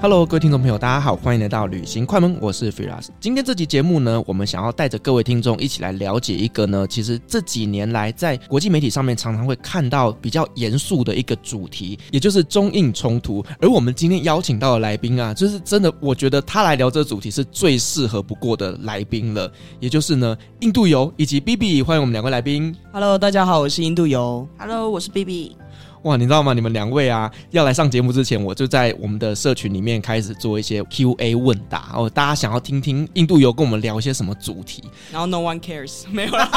Hello，各位听众朋友，大家好，欢迎来到旅行快门，我是 Firas。今天这期节目呢，我们想要带着各位听众一起来了解一个呢，其实这几年来在国际媒体上面常常会看到比较严肃的一个主题，也就是中印冲突。而我们今天邀请到的来宾啊，就是真的，我觉得他来聊这个主题是最适合不过的来宾了，也就是呢，印度游以及 BB，欢迎我们两位来宾。Hello，大家好，我是印度游。Hello，我是 BB。哇，你知道吗？你们两位啊，要来上节目之前，我就在我们的社群里面开始做一些 Q&A 问答哦，大家想要听听印度游跟我们聊一些什么主题？然后 No one cares，没有啦。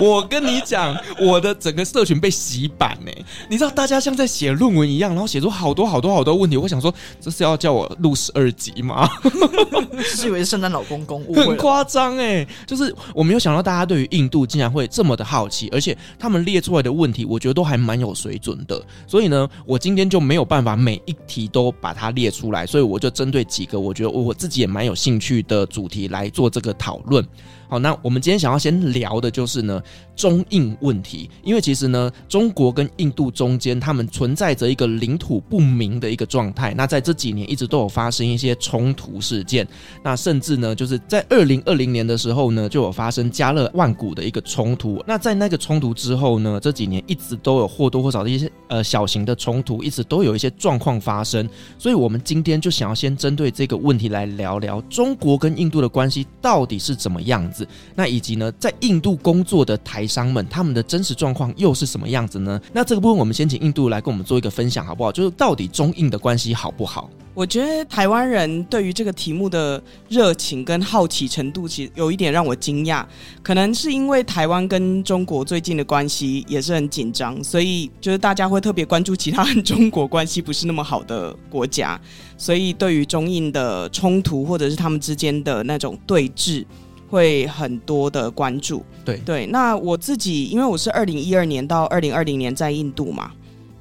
我跟你讲，我的整个社群被洗版呢。你知道，大家像在写论文一样，然后写出好多好多好多问题。我想说，这是要叫我录十二集吗？是以为是圣诞老公公？很夸张哎，就是我没有想到大家对于印度竟然会这么的好奇，而且他们列出来的问题，我觉得都还蛮有水准的。所以呢，我今天就没有办法每一题都把它列出来，所以我就针对几个我觉得我自己也蛮有兴趣的主题来做这个讨论。好，那我们今天想要先聊的就是呢，中印问题，因为其实呢，中国跟印度中间他们存在着一个领土不明的一个状态。那在这几年一直都有发生一些冲突事件，那甚至呢，就是在二零二零年的时候呢，就有发生加勒万谷的一个冲突。那在那个冲突之后呢，这几年一直都有或多或少的一些呃小型的冲突，一直都有一些状况发生。所以我们今天就想要先针对这个问题来聊聊中国跟印度的关系到底是怎么样子。那以及呢，在印度工作的台商们，他们的真实状况又是什么样子呢？那这个部分，我们先请印度来跟我们做一个分享，好不好？就是到底中印的关系好不好？我觉得台湾人对于这个题目的热情跟好奇程度，其实有一点让我惊讶。可能是因为台湾跟中国最近的关系也是很紧张，所以就是大家会特别关注其他和中国关系不是那么好的国家，所以对于中印的冲突或者是他们之间的那种对峙。会很多的关注，对对。那我自己，因为我是二零一二年到二零二零年在印度嘛，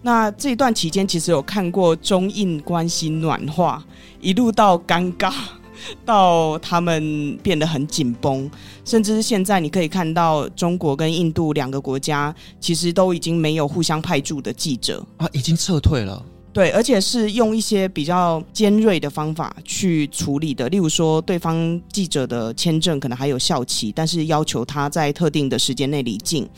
那这一段期间其实有看过中印关系暖化，一路到尴尬，到他们变得很紧绷，甚至是现在你可以看到中国跟印度两个国家其实都已经没有互相派驻的记者啊，已经撤退了。对，而且是用一些比较尖锐的方法去处理的，例如说，对方记者的签证可能还有效期，但是要求他在特定的时间内离境。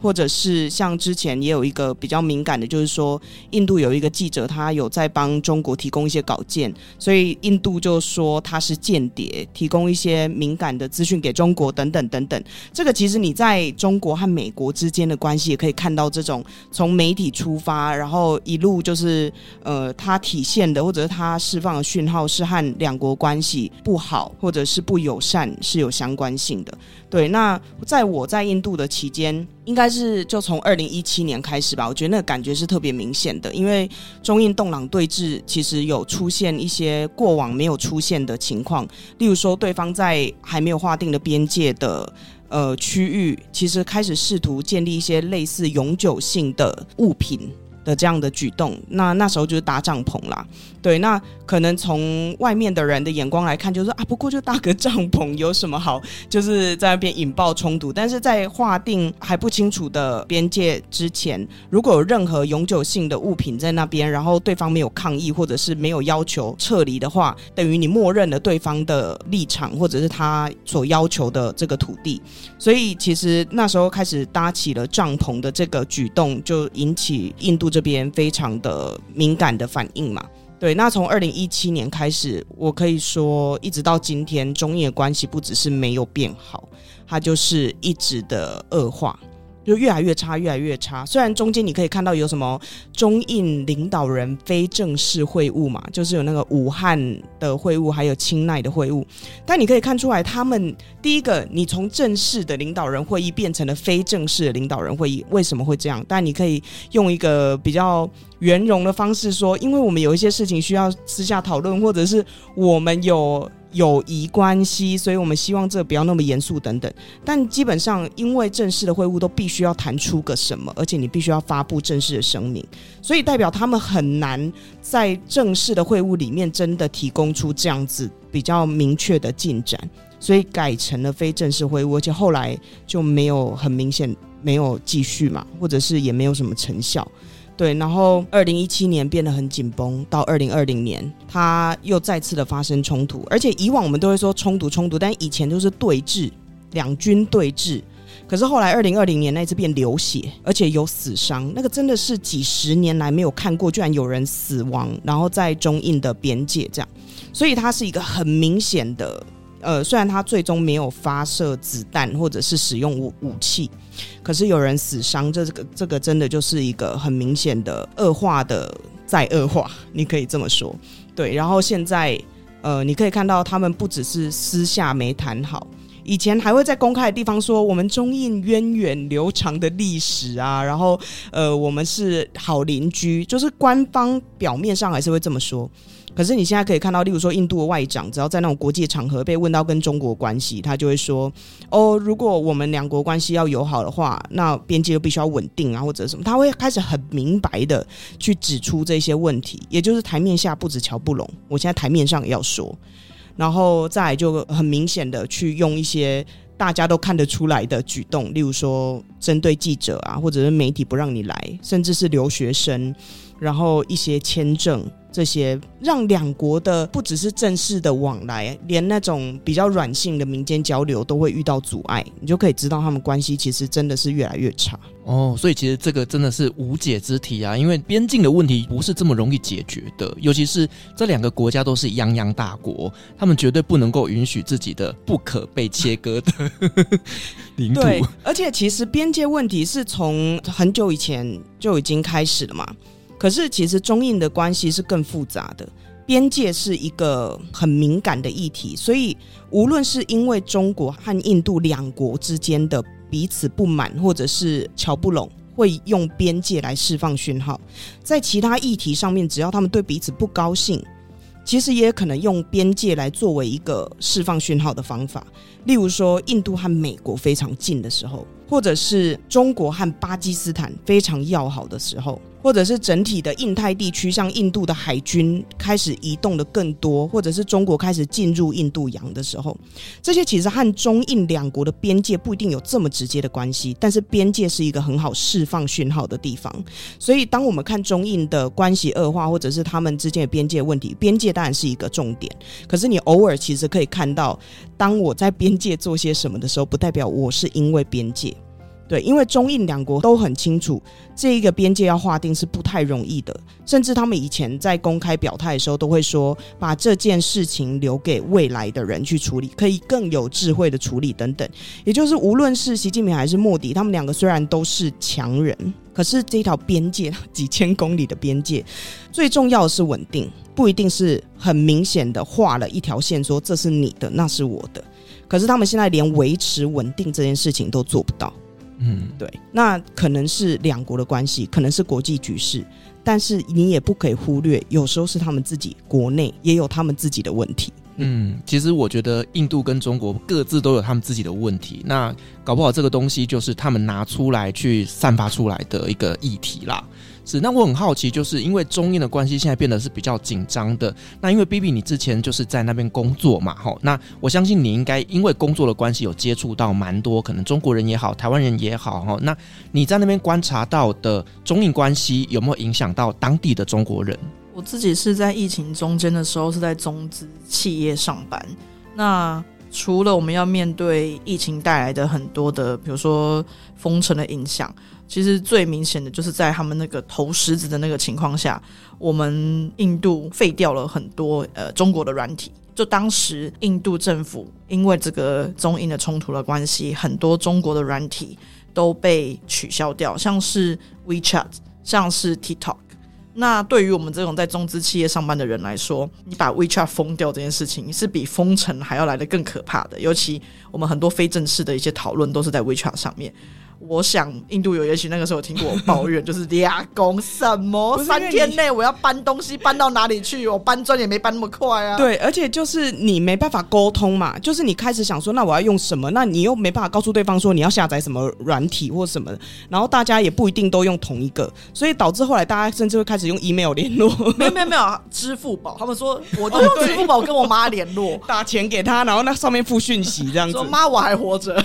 或者是像之前也有一个比较敏感的，就是说印度有一个记者，他有在帮中国提供一些稿件，所以印度就说他是间谍，提供一些敏感的资讯给中国等等等等。这个其实你在中国和美国之间的关系也可以看到，这种从媒体出发，然后一路就是呃，他体现的或者是他释放的讯号是和两国关系不好或者是不友善是有相关性的。对，那在我在印度的期间，应该是就从二零一七年开始吧。我觉得那个感觉是特别明显的，因为中印动荡对峙，其实有出现一些过往没有出现的情况，例如说对方在还没有划定的边界的呃区域，其实开始试图建立一些类似永久性的物品的这样的举动。那那时候就是搭帐篷啦。对，那可能从外面的人的眼光来看，就是啊，不过就搭个帐篷有什么好，就是在那边引爆冲突。但是在划定还不清楚的边界之前，如果有任何永久性的物品在那边，然后对方没有抗议或者是没有要求撤离的话，等于你默认了对方的立场或者是他所要求的这个土地。所以其实那时候开始搭起了帐篷的这个举动，就引起印度这这边非常的敏感的反应嘛。对，那从二零一七年开始，我可以说一直到今天，中印的关系不只是没有变好，它就是一直的恶化。就越来越差，越来越差。虽然中间你可以看到有什么中印领导人非正式会晤嘛，就是有那个武汉的会晤，还有清奈的会晤，但你可以看出来，他们第一个，你从正式的领导人会议变成了非正式的领导人会议，为什么会这样？但你可以用一个比较圆融的方式说，因为我们有一些事情需要私下讨论，或者是我们有。友谊关系，所以我们希望这不要那么严肃等等。但基本上，因为正式的会晤都必须要谈出个什么，而且你必须要发布正式的声明，所以代表他们很难在正式的会晤里面真的提供出这样子比较明确的进展，所以改成了非正式会晤，而且后来就没有很明显没有继续嘛，或者是也没有什么成效。对，然后二零一七年变得很紧绷，到二零二零年，它又再次的发生冲突，而且以往我们都会说冲突冲突，但以前都是对峙，两军对峙，可是后来二零二零年那次变流血，而且有死伤，那个真的是几十年来没有看过，居然有人死亡，然后在中印的边界这样，所以它是一个很明显的。呃，虽然他最终没有发射子弹或者是使用武武器，可是有人死伤，这个这个真的就是一个很明显的恶化的再恶化，你可以这么说。对，然后现在呃，你可以看到他们不只是私下没谈好，以前还会在公开的地方说我们中印源远流长的历史啊，然后呃，我们是好邻居，就是官方表面上还是会这么说。可是你现在可以看到，例如说印度的外长，只要在那种国际场合被问到跟中国关系，他就会说：“哦，如果我们两国关系要友好的话，那边界就必须要稳定啊，或者什么。”他会开始很明白的去指出这些问题，也就是台面下不止乔不拢，我现在台面上也要说，然后再就很明显的去用一些大家都看得出来的举动，例如说针对记者啊，或者是媒体不让你来，甚至是留学生，然后一些签证。这些让两国的不只是正式的往来，连那种比较软性的民间交流都会遇到阻碍，你就可以知道他们关系其实真的是越来越差哦。所以其实这个真的是无解之题啊，因为边境的问题不是这么容易解决的，尤其是这两个国家都是泱泱大国，他们绝对不能够允许自己的不可被切割的 领土。对，而且其实边界问题是从很久以前就已经开始了嘛。可是，其实中印的关系是更复杂的，边界是一个很敏感的议题，所以无论是因为中国和印度两国之间的彼此不满，或者是乔不拢，会用边界来释放讯号，在其他议题上面，只要他们对彼此不高兴，其实也可能用边界来作为一个释放讯号的方法。例如说，印度和美国非常近的时候，或者是中国和巴基斯坦非常要好的时候。或者是整体的印太地区，像印度的海军开始移动的更多，或者是中国开始进入印度洋的时候，这些其实和中印两国的边界不一定有这么直接的关系，但是边界是一个很好释放讯号的地方。所以，当我们看中印的关系恶化，或者是他们之间的边界问题，边界当然是一个重点。可是，你偶尔其实可以看到，当我在边界做些什么的时候，不代表我是因为边界。对，因为中印两国都很清楚，这一个边界要划定是不太容易的，甚至他们以前在公开表态的时候都会说，把这件事情留给未来的人去处理，可以更有智慧的处理等等。也就是，无论是习近平还是莫迪，他们两个虽然都是强人，可是这条边界 几千公里的边界，最重要的是稳定，不一定是很明显的画了一条线，说这是你的，那是我的。可是他们现在连维持稳定这件事情都做不到。嗯，对，那可能是两国的关系，可能是国际局势，但是你也不可以忽略，有时候是他们自己国内也有他们自己的问题。嗯，其实我觉得印度跟中国各自都有他们自己的问题，那搞不好这个东西就是他们拿出来去散发出来的一个议题啦。是，那我很好奇，就是因为中印的关系现在变得是比较紧张的。那因为 BB 你之前就是在那边工作嘛，吼，那我相信你应该因为工作的关系有接触到蛮多可能中国人也好，台湾人也好，哈。那你在那边观察到的中印关系有没有影响到当地的中国人？我自己是在疫情中间的时候是在中资企业上班。那除了我们要面对疫情带来的很多的，比如说封城的影响。其实最明显的就是在他们那个投石子的那个情况下，我们印度废掉了很多呃中国的软体。就当时印度政府因为这个中印的冲突的关系，很多中国的软体都被取消掉，像是 WeChat，像是 TikTok。那对于我们这种在中资企业上班的人来说，你把 WeChat 封掉这件事情是比封城还要来得更可怕的。尤其我们很多非正式的一些讨论都是在 WeChat 上面。我想印度有也许那个时候有听过我抱怨，就是俩工什么三天内我要搬东西搬到哪里去？我搬砖也没搬那么快啊。对，而且就是你没办法沟通嘛，就是你开始想说，那我要用什么？那你又没办法告诉对方说你要下载什么软体或什么，然后大家也不一定都用同一个，所以导致后来大家甚至会开始用 email 联络。没有没有没有，支付宝，他们说我都 用支付宝跟我妈联络，打钱给他，然后那上面附讯息这样子，说妈我还活着。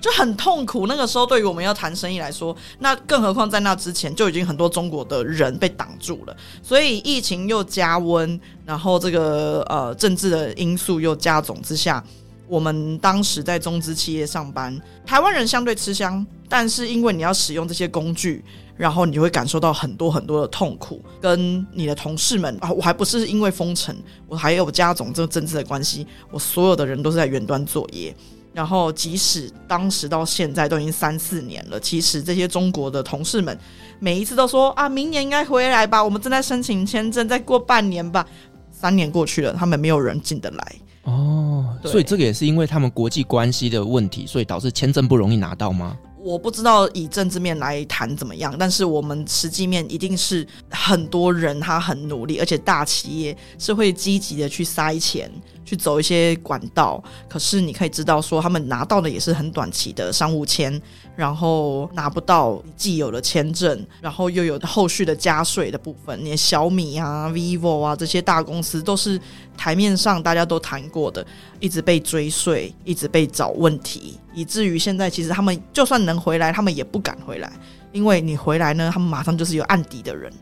就很痛苦。那个时候，对于我们要谈生意来说，那更何况在那之前就已经很多中国的人被挡住了。所以疫情又加温，然后这个呃政治的因素又加总之下，我们当时在中资企业上班，台湾人相对吃香，但是因为你要使用这些工具，然后你会感受到很多很多的痛苦。跟你的同事们啊，我还不是因为封城，我还有加总这个政治的关系，我所有的人都是在远端作业。然后，即使当时到现在都已经三四年了，其实这些中国的同事们每一次都说啊，明年应该回来吧，我们正在申请签证，再过半年吧。三年过去了，他们没有人进得来。哦，所以这个也是因为他们国际关系的问题，所以导致签证不容易拿到吗？我不知道以政治面来谈怎么样，但是我们实际面一定是很多人他很努力，而且大企业是会积极的去塞钱，去走一些管道。可是你可以知道说，他们拿到的也是很短期的商务签。然后拿不到既有的签证，然后又有后续的加税的部分。连小米啊、vivo 啊这些大公司都是台面上大家都谈过的，一直被追税，一直被找问题，以至于现在其实他们就算能回来，他们也不敢回来，因为你回来呢，他们马上就是有案底的人，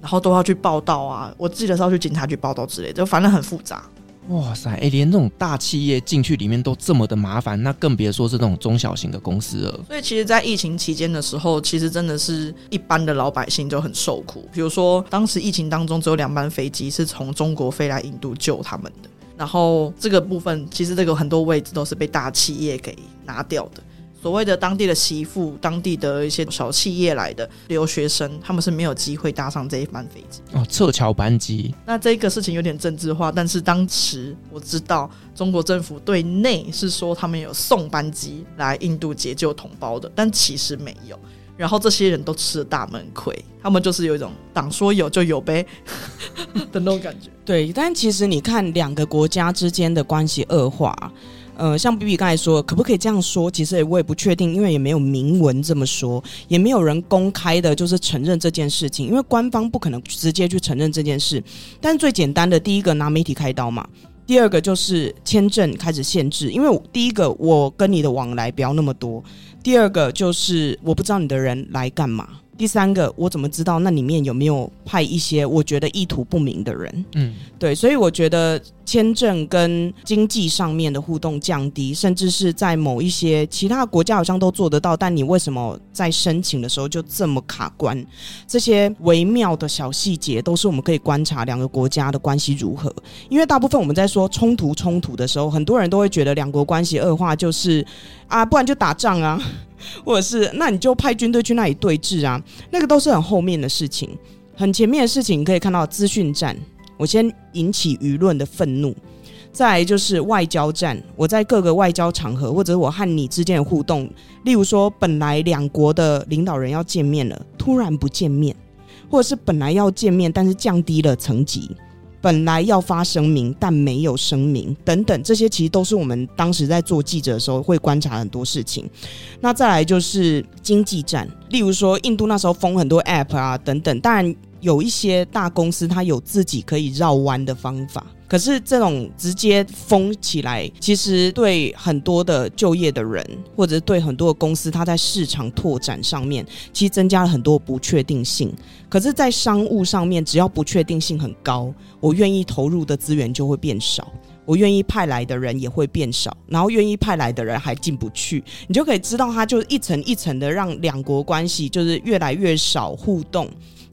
然后都要去报道啊。我记得是要去警察局报道之类的，就反正很复杂。哇塞，哎、连那种大企业进去里面都这么的麻烦，那更别说是那种中小型的公司了。所以，其实，在疫情期间的时候，其实真的是一般的老百姓就很受苦。比如说，当时疫情当中只有两班飞机是从中国飞来印度救他们的，然后这个部分其实这个很多位置都是被大企业给拿掉的。所谓的当地的媳妇、当地的一些小企业来的留学生，他们是没有机会搭上这一班飞机哦，撤侨班机。那这个事情有点政治化，但是当时我知道中国政府对内是说他们有送班机来印度解救同胞的，但其实没有。然后这些人都吃了大闷亏，他们就是有一种党说有就有呗 的那种感觉。对，但其实你看两个国家之间的关系恶化。呃，像 B B 刚才说，可不可以这样说？其实我也不确定，因为也没有明文这么说，也没有人公开的，就是承认这件事情，因为官方不可能直接去承认这件事。但最简单的，第一个拿媒体开刀嘛，第二个就是签证开始限制，因为第一个我跟你的往来不要那么多，第二个就是我不知道你的人来干嘛。第三个，我怎么知道那里面有没有派一些我觉得意图不明的人？嗯，对，所以我觉得签证跟经济上面的互动降低，甚至是在某一些其他国家好像都做得到，但你为什么在申请的时候就这么卡关？这些微妙的小细节都是我们可以观察两个国家的关系如何。因为大部分我们在说冲突冲突的时候，很多人都会觉得两国关系恶化就是啊，不然就打仗啊。或者是，那你就派军队去那里对峙啊，那个都是很后面的事情，很前面的事情，你可以看到资讯战，我先引起舆论的愤怒，再来就是外交战，我在各个外交场合，或者我和你之间的互动，例如说，本来两国的领导人要见面了，突然不见面，或者是本来要见面，但是降低了层级。本来要发声明，但没有声明，等等，这些其实都是我们当时在做记者的时候会观察很多事情。那再来就是经济战，例如说印度那时候封很多 App 啊，等等，当然有一些大公司它有自己可以绕弯的方法。可是这种直接封起来，其实对很多的就业的人，或者对很多的公司，它在市场拓展上面，其实增加了很多不确定性。可是，在商务上面，只要不确定性很高，我愿意投入的资源就会变少，我愿意派来的人也会变少，然后愿意派来的人还进不去，你就可以知道，它就一层一层的让两国关系就是越来越少互动。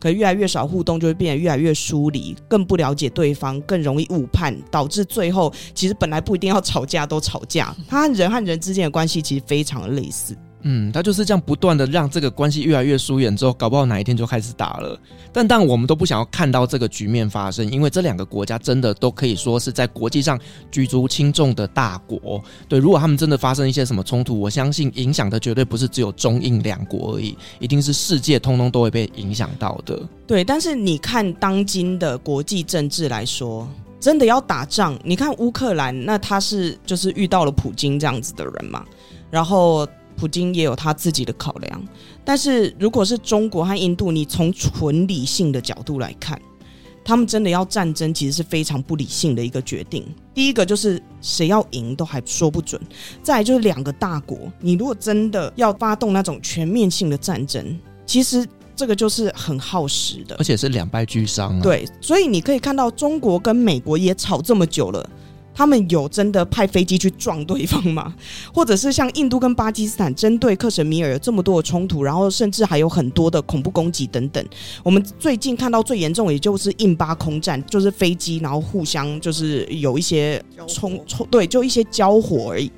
可越来越少互动，就会变得越来越疏离，更不了解对方，更容易误判，导致最后其实本来不一定要吵架都吵架。他人和人之间的关系其实非常的类似。嗯，他就是这样不断的让这个关系越来越疏远，之后搞不好哪一天就开始打了。但但我们都不想要看到这个局面发生，因为这两个国家真的都可以说是在国际上举足轻重的大国。对，如果他们真的发生一些什么冲突，我相信影响的绝对不是只有中印两国而已，一定是世界通通都会被影响到的。对，但是你看当今的国际政治来说，真的要打仗，你看乌克兰，那他是就是遇到了普京这样子的人嘛，然后。普京也有他自己的考量，但是如果是中国和印度，你从纯理性的角度来看，他们真的要战争，其实是非常不理性的一个决定。第一个就是谁要赢都还说不准，再来就是两个大国，你如果真的要发动那种全面性的战争，其实这个就是很耗时的，而且是两败俱伤啊。对，所以你可以看到中国跟美国也吵这么久了。他们有真的派飞机去撞对方吗？或者是像印度跟巴基斯坦针对克什米尔有这么多的冲突，然后甚至还有很多的恐怖攻击等等。我们最近看到最严重，也就是印巴空战，就是飞机然后互相就是有一些冲冲，对，就一些交火而已。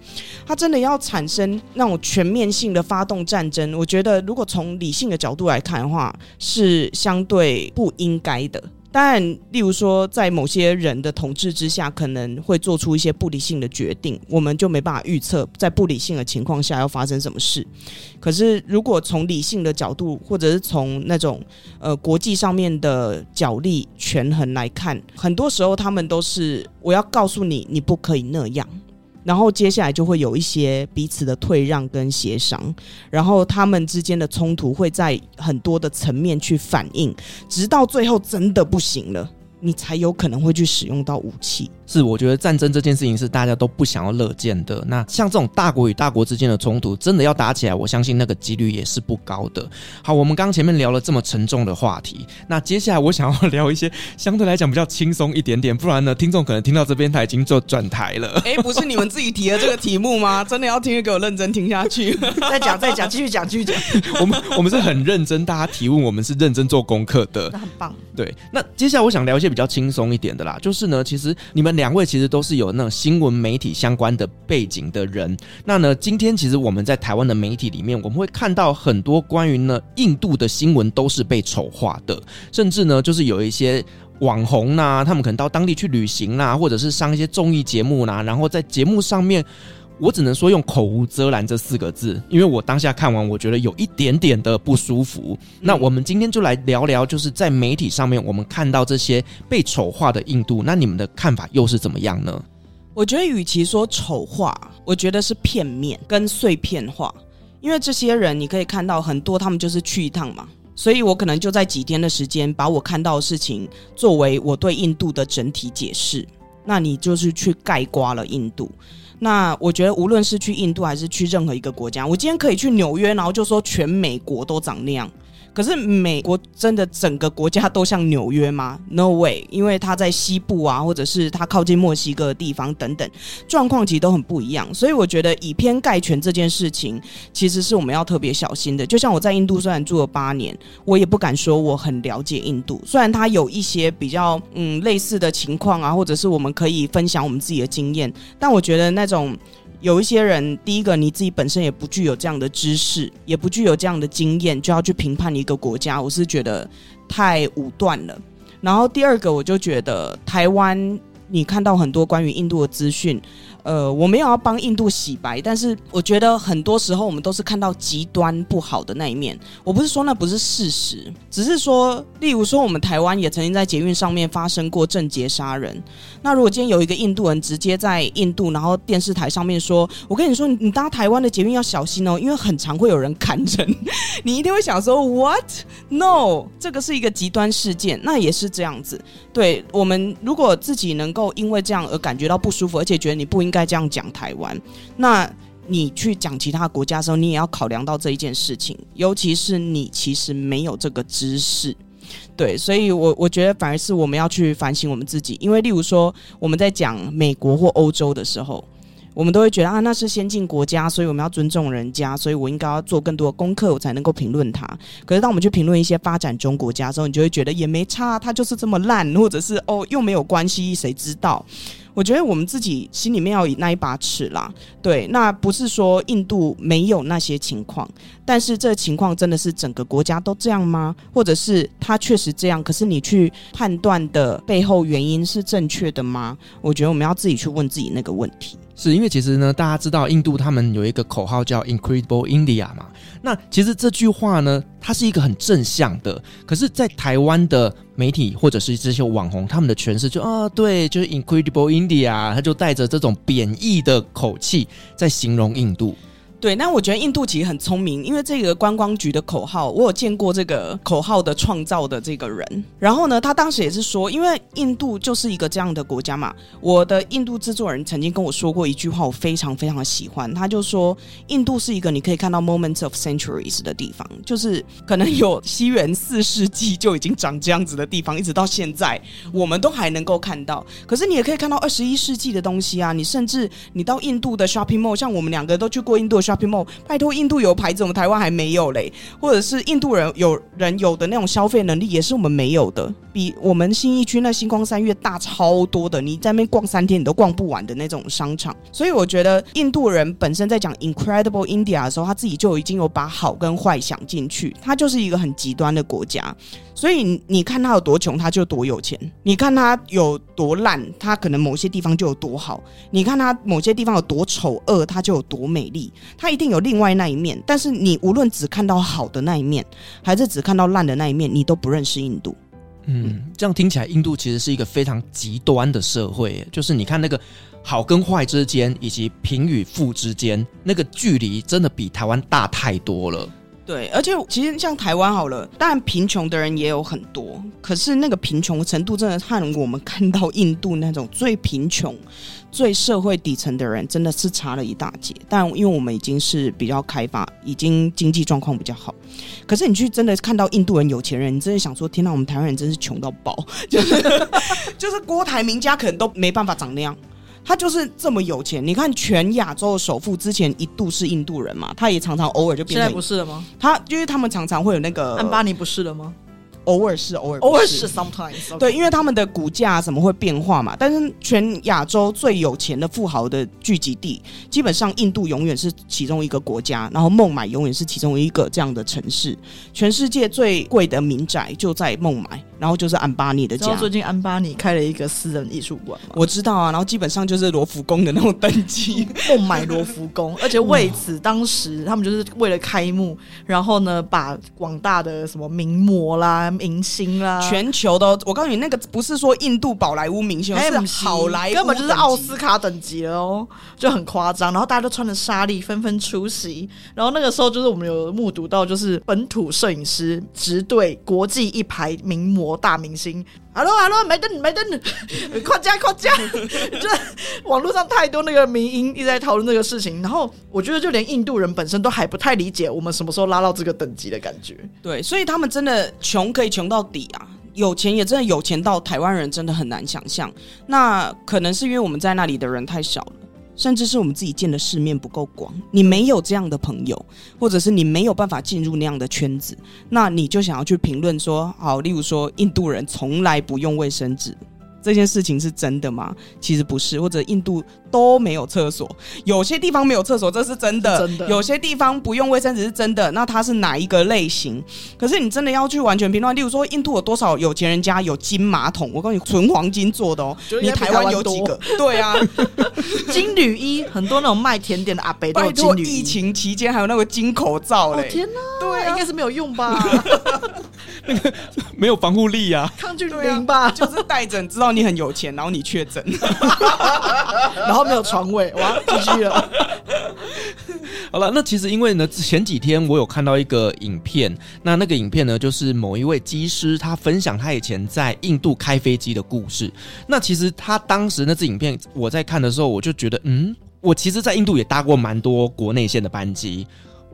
它真的要产生那种全面性的发动战争，我觉得如果从理性的角度来看的话，是相对不应该的。当然，例如说，在某些人的统治之下，可能会做出一些不理性的决定，我们就没办法预测在不理性的情况下要发生什么事。可是，如果从理性的角度，或者是从那种呃国际上面的角力权衡来看，很多时候他们都是我要告诉你，你不可以那样。然后接下来就会有一些彼此的退让跟协商，然后他们之间的冲突会在很多的层面去反映，直到最后真的不行了，你才有可能会去使用到武器。是，我觉得战争这件事情是大家都不想要乐见的。那像这种大国与大国之间的冲突，真的要打起来，我相信那个几率也是不高的。好，我们刚前面聊了这么沉重的话题，那接下来我想要聊一些相对来讲比较轻松一点点，不然呢，听众可能听到这边他已经就转台了。哎、欸，不是你们自己提的这个题目吗？真的要听就给我认真听下去。再讲再讲，继续讲继续讲。我们我们是很认真，大家提问，我们是认真做功课的。那很棒。对，那接下来我想聊一些比较轻松一点的啦，就是呢，其实你们。两位其实都是有那种新闻媒体相关的背景的人。那呢，今天其实我们在台湾的媒体里面，我们会看到很多关于呢印度的新闻都是被丑化的，甚至呢，就是有一些网红呐、啊，他们可能到当地去旅行啦、啊，或者是上一些综艺节目啦、然后在节目上面。我只能说用口无遮拦这四个字，因为我当下看完，我觉得有一点点的不舒服。那我们今天就来聊聊，就是在媒体上面我们看到这些被丑化的印度，那你们的看法又是怎么样呢？我觉得与其说丑化，我觉得是片面跟碎片化，因为这些人你可以看到很多，他们就是去一趟嘛，所以我可能就在几天的时间，把我看到的事情作为我对印度的整体解释，那你就是去盖刮了印度。那我觉得，无论是去印度还是去任何一个国家，我今天可以去纽约，然后就说全美国都长那样。可是美国真的整个国家都像纽约吗？No way，因为它在西部啊，或者是它靠近墨西哥的地方等等，状况其实都很不一样。所以我觉得以偏概全这件事情，其实是我们要特别小心的。就像我在印度虽然住了八年，我也不敢说我很了解印度。虽然它有一些比较嗯类似的情况啊，或者是我们可以分享我们自己的经验，但我觉得那种。有一些人，第一个你自己本身也不具有这样的知识，也不具有这样的经验，就要去评判一个国家，我是觉得太武断了。然后第二个，我就觉得台湾，你看到很多关于印度的资讯。呃，我没有要帮印度洗白，但是我觉得很多时候我们都是看到极端不好的那一面。我不是说那不是事实，只是说，例如说我们台湾也曾经在捷运上面发生过郑捷杀人。那如果今天有一个印度人直接在印度，然后电视台上面说：“我跟你说，你搭台湾的捷运要小心哦，因为很常会有人砍人。”你一定会想说：“What? No，这个是一个极端事件。”那也是这样子。对，我们如果自己能够因为这样而感觉到不舒服，而且觉得你不应该。在这样讲台湾，那你去讲其他国家的时候，你也要考量到这一件事情，尤其是你其实没有这个知识，对，所以我我觉得反而是我们要去反省我们自己，因为例如说我们在讲美国或欧洲的时候，我们都会觉得啊，那是先进国家，所以我们要尊重人家，所以我应该要做更多的功课，我才能够评论它。可是当我们去评论一些发展中国家的时候，你就会觉得也没差，它就是这么烂，或者是哦又没有关系，谁知道？我觉得我们自己心里面要有那一把尺啦。对，那不是说印度没有那些情况，但是这情况真的是整个国家都这样吗？或者是它确实这样，可是你去判断的背后原因是正确的吗？我觉得我们要自己去问自己那个问题。是因为其实呢，大家知道印度他们有一个口号叫 “Incredible India” 嘛。那其实这句话呢，它是一个很正向的。可是，在台湾的媒体或者是这些网红，他们的诠释就啊，对，就是 “Incredible India”，他就带着这种贬义的口气在形容印度。对，那我觉得印度其实很聪明，因为这个观光局的口号，我有见过这个口号的创造的这个人。然后呢，他当时也是说，因为印度就是一个这样的国家嘛。我的印度制作人曾经跟我说过一句话，我非常非常的喜欢。他就说，印度是一个你可以看到 moments of centuries 的地方，就是可能有西元四世纪就已经长这样子的地方，一直到现在，我们都还能够看到。可是你也可以看到二十一世纪的东西啊，你甚至你到印度的 shopping mall，像我们两个都去过印度。Shopping mall，拜托，印度有牌子，我们台湾还没有嘞。或者是印度人有人有的那种消费能力，也是我们没有的，比我们新一区那星光三月大超多的。你在那边逛三天，你都逛不完的那种商场。所以我觉得印度人本身在讲 Incredible India 的时候，他自己就已经有把好跟坏想进去。他就是一个很极端的国家。所以你看他有多穷，他就多有钱；你看他有多烂，他可能某些地方就有多好；你看他某些地方有多丑恶，他就有多美丽。他一定有另外那一面，但是你无论只看到好的那一面，还是只看到烂的那一面，你都不认识印度。嗯，这样听起来，印度其实是一个非常极端的社会。就是你看那个好跟坏之间，以及贫与富之间，那个距离真的比台湾大太多了。对，而且其实像台湾好了，当然贫穷的人也有很多，可是那个贫穷程度真的和我们看到印度那种最贫穷、最社会底层的人真的是差了一大截。但因为我们已经是比较开发，已经经济状况比较好，可是你去真的看到印度人有钱人，你真的想说，天哪，我们台湾人真是穷到爆，就是就是郭台铭家可能都没办法长那样。他就是这么有钱，你看全亚洲的首富之前一度是印度人嘛，他也常常偶尔就变成。现在不是了吗？他因为他们常常会有那个安巴尼不是了吗？偶尔是，偶尔偶尔是，sometimes、okay。对，因为他们的股价怎么会变化嘛？但是全亚洲最有钱的富豪的聚集地，基本上印度永远是其中一个国家，然后孟买永远是其中一个这样的城市。全世界最贵的民宅就在孟买。然后就是安巴尼的家。最近安巴尼开了一个私人艺术馆嘛，我知道啊。然后基本上就是罗浮宫的那种等级，购 买罗浮宫。而且为此，当时他们就是为了开幕，然后呢，把广大的什么名模啦、明星啦，全球都，我告诉你，那个不是说印度宝莱坞明星，是好莱坞，根本就是奥斯卡等级了哦，就很夸张。然后大家都穿着纱丽，纷纷出席。然后那个时候，就是我们有目睹到，就是本土摄影师直对国际一排名模。大明星，Hello Hello，没灯没灯，夸奖夸奖，就 网络上太多那个迷因一直在讨论这个事情，然后我觉得就连印度人本身都还不太理解我们什么时候拉到这个等级的感觉。对，所以他们真的穷可以穷到底啊，有钱也真的有钱到台湾人真的很难想象。那可能是因为我们在那里的人太少了。甚至是我们自己见的世面不够广，你没有这样的朋友，或者是你没有办法进入那样的圈子，那你就想要去评论说，好，例如说印度人从来不用卫生纸。这件事情是真的吗？其实不是，或者印度都没有厕所，有些地方没有厕所，这是真的。真的，有些地方不用卫生纸是真的。那它是哪一个类型？可是你真的要去完全评论，例如说印度有多少有钱人家有金马桶？我告诉你，纯黄金做的哦。你台湾有几个？对啊，金缕衣，很多那种卖甜点的阿伯都有金缕衣。疫情期间还有那个金口罩嘞！哦、天哪，对、啊，应该是没有用吧？那 个没有防护力啊，抗菌零吧、啊？就是带诊知道你很有钱，然后你确诊，然后没有床位，我要继续了。好了，那其实因为呢，前几天我有看到一个影片，那那个影片呢，就是某一位机师他分享他以前在印度开飞机的故事。那其实他当时那支影片我在看的时候，我就觉得，嗯，我其实，在印度也搭过蛮多国内线的班机。